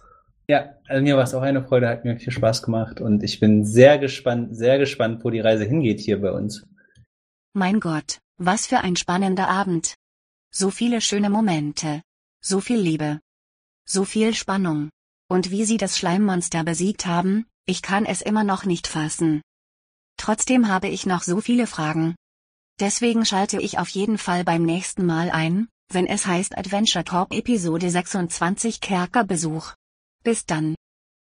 Ja, also mir war es auch eine Freude, hat mir viel Spaß gemacht und ich bin sehr gespannt, sehr gespannt, wo die Reise hingeht hier bei uns. Mein Gott, was für ein spannender Abend. So viele schöne Momente. So viel Liebe. So viel Spannung. Und wie sie das Schleimmonster besiegt haben, ich kann es immer noch nicht fassen. Trotzdem habe ich noch so viele Fragen. Deswegen schalte ich auf jeden Fall beim nächsten Mal ein, wenn es heißt Adventure Corp Episode 26 Kerkerbesuch. Bis dann.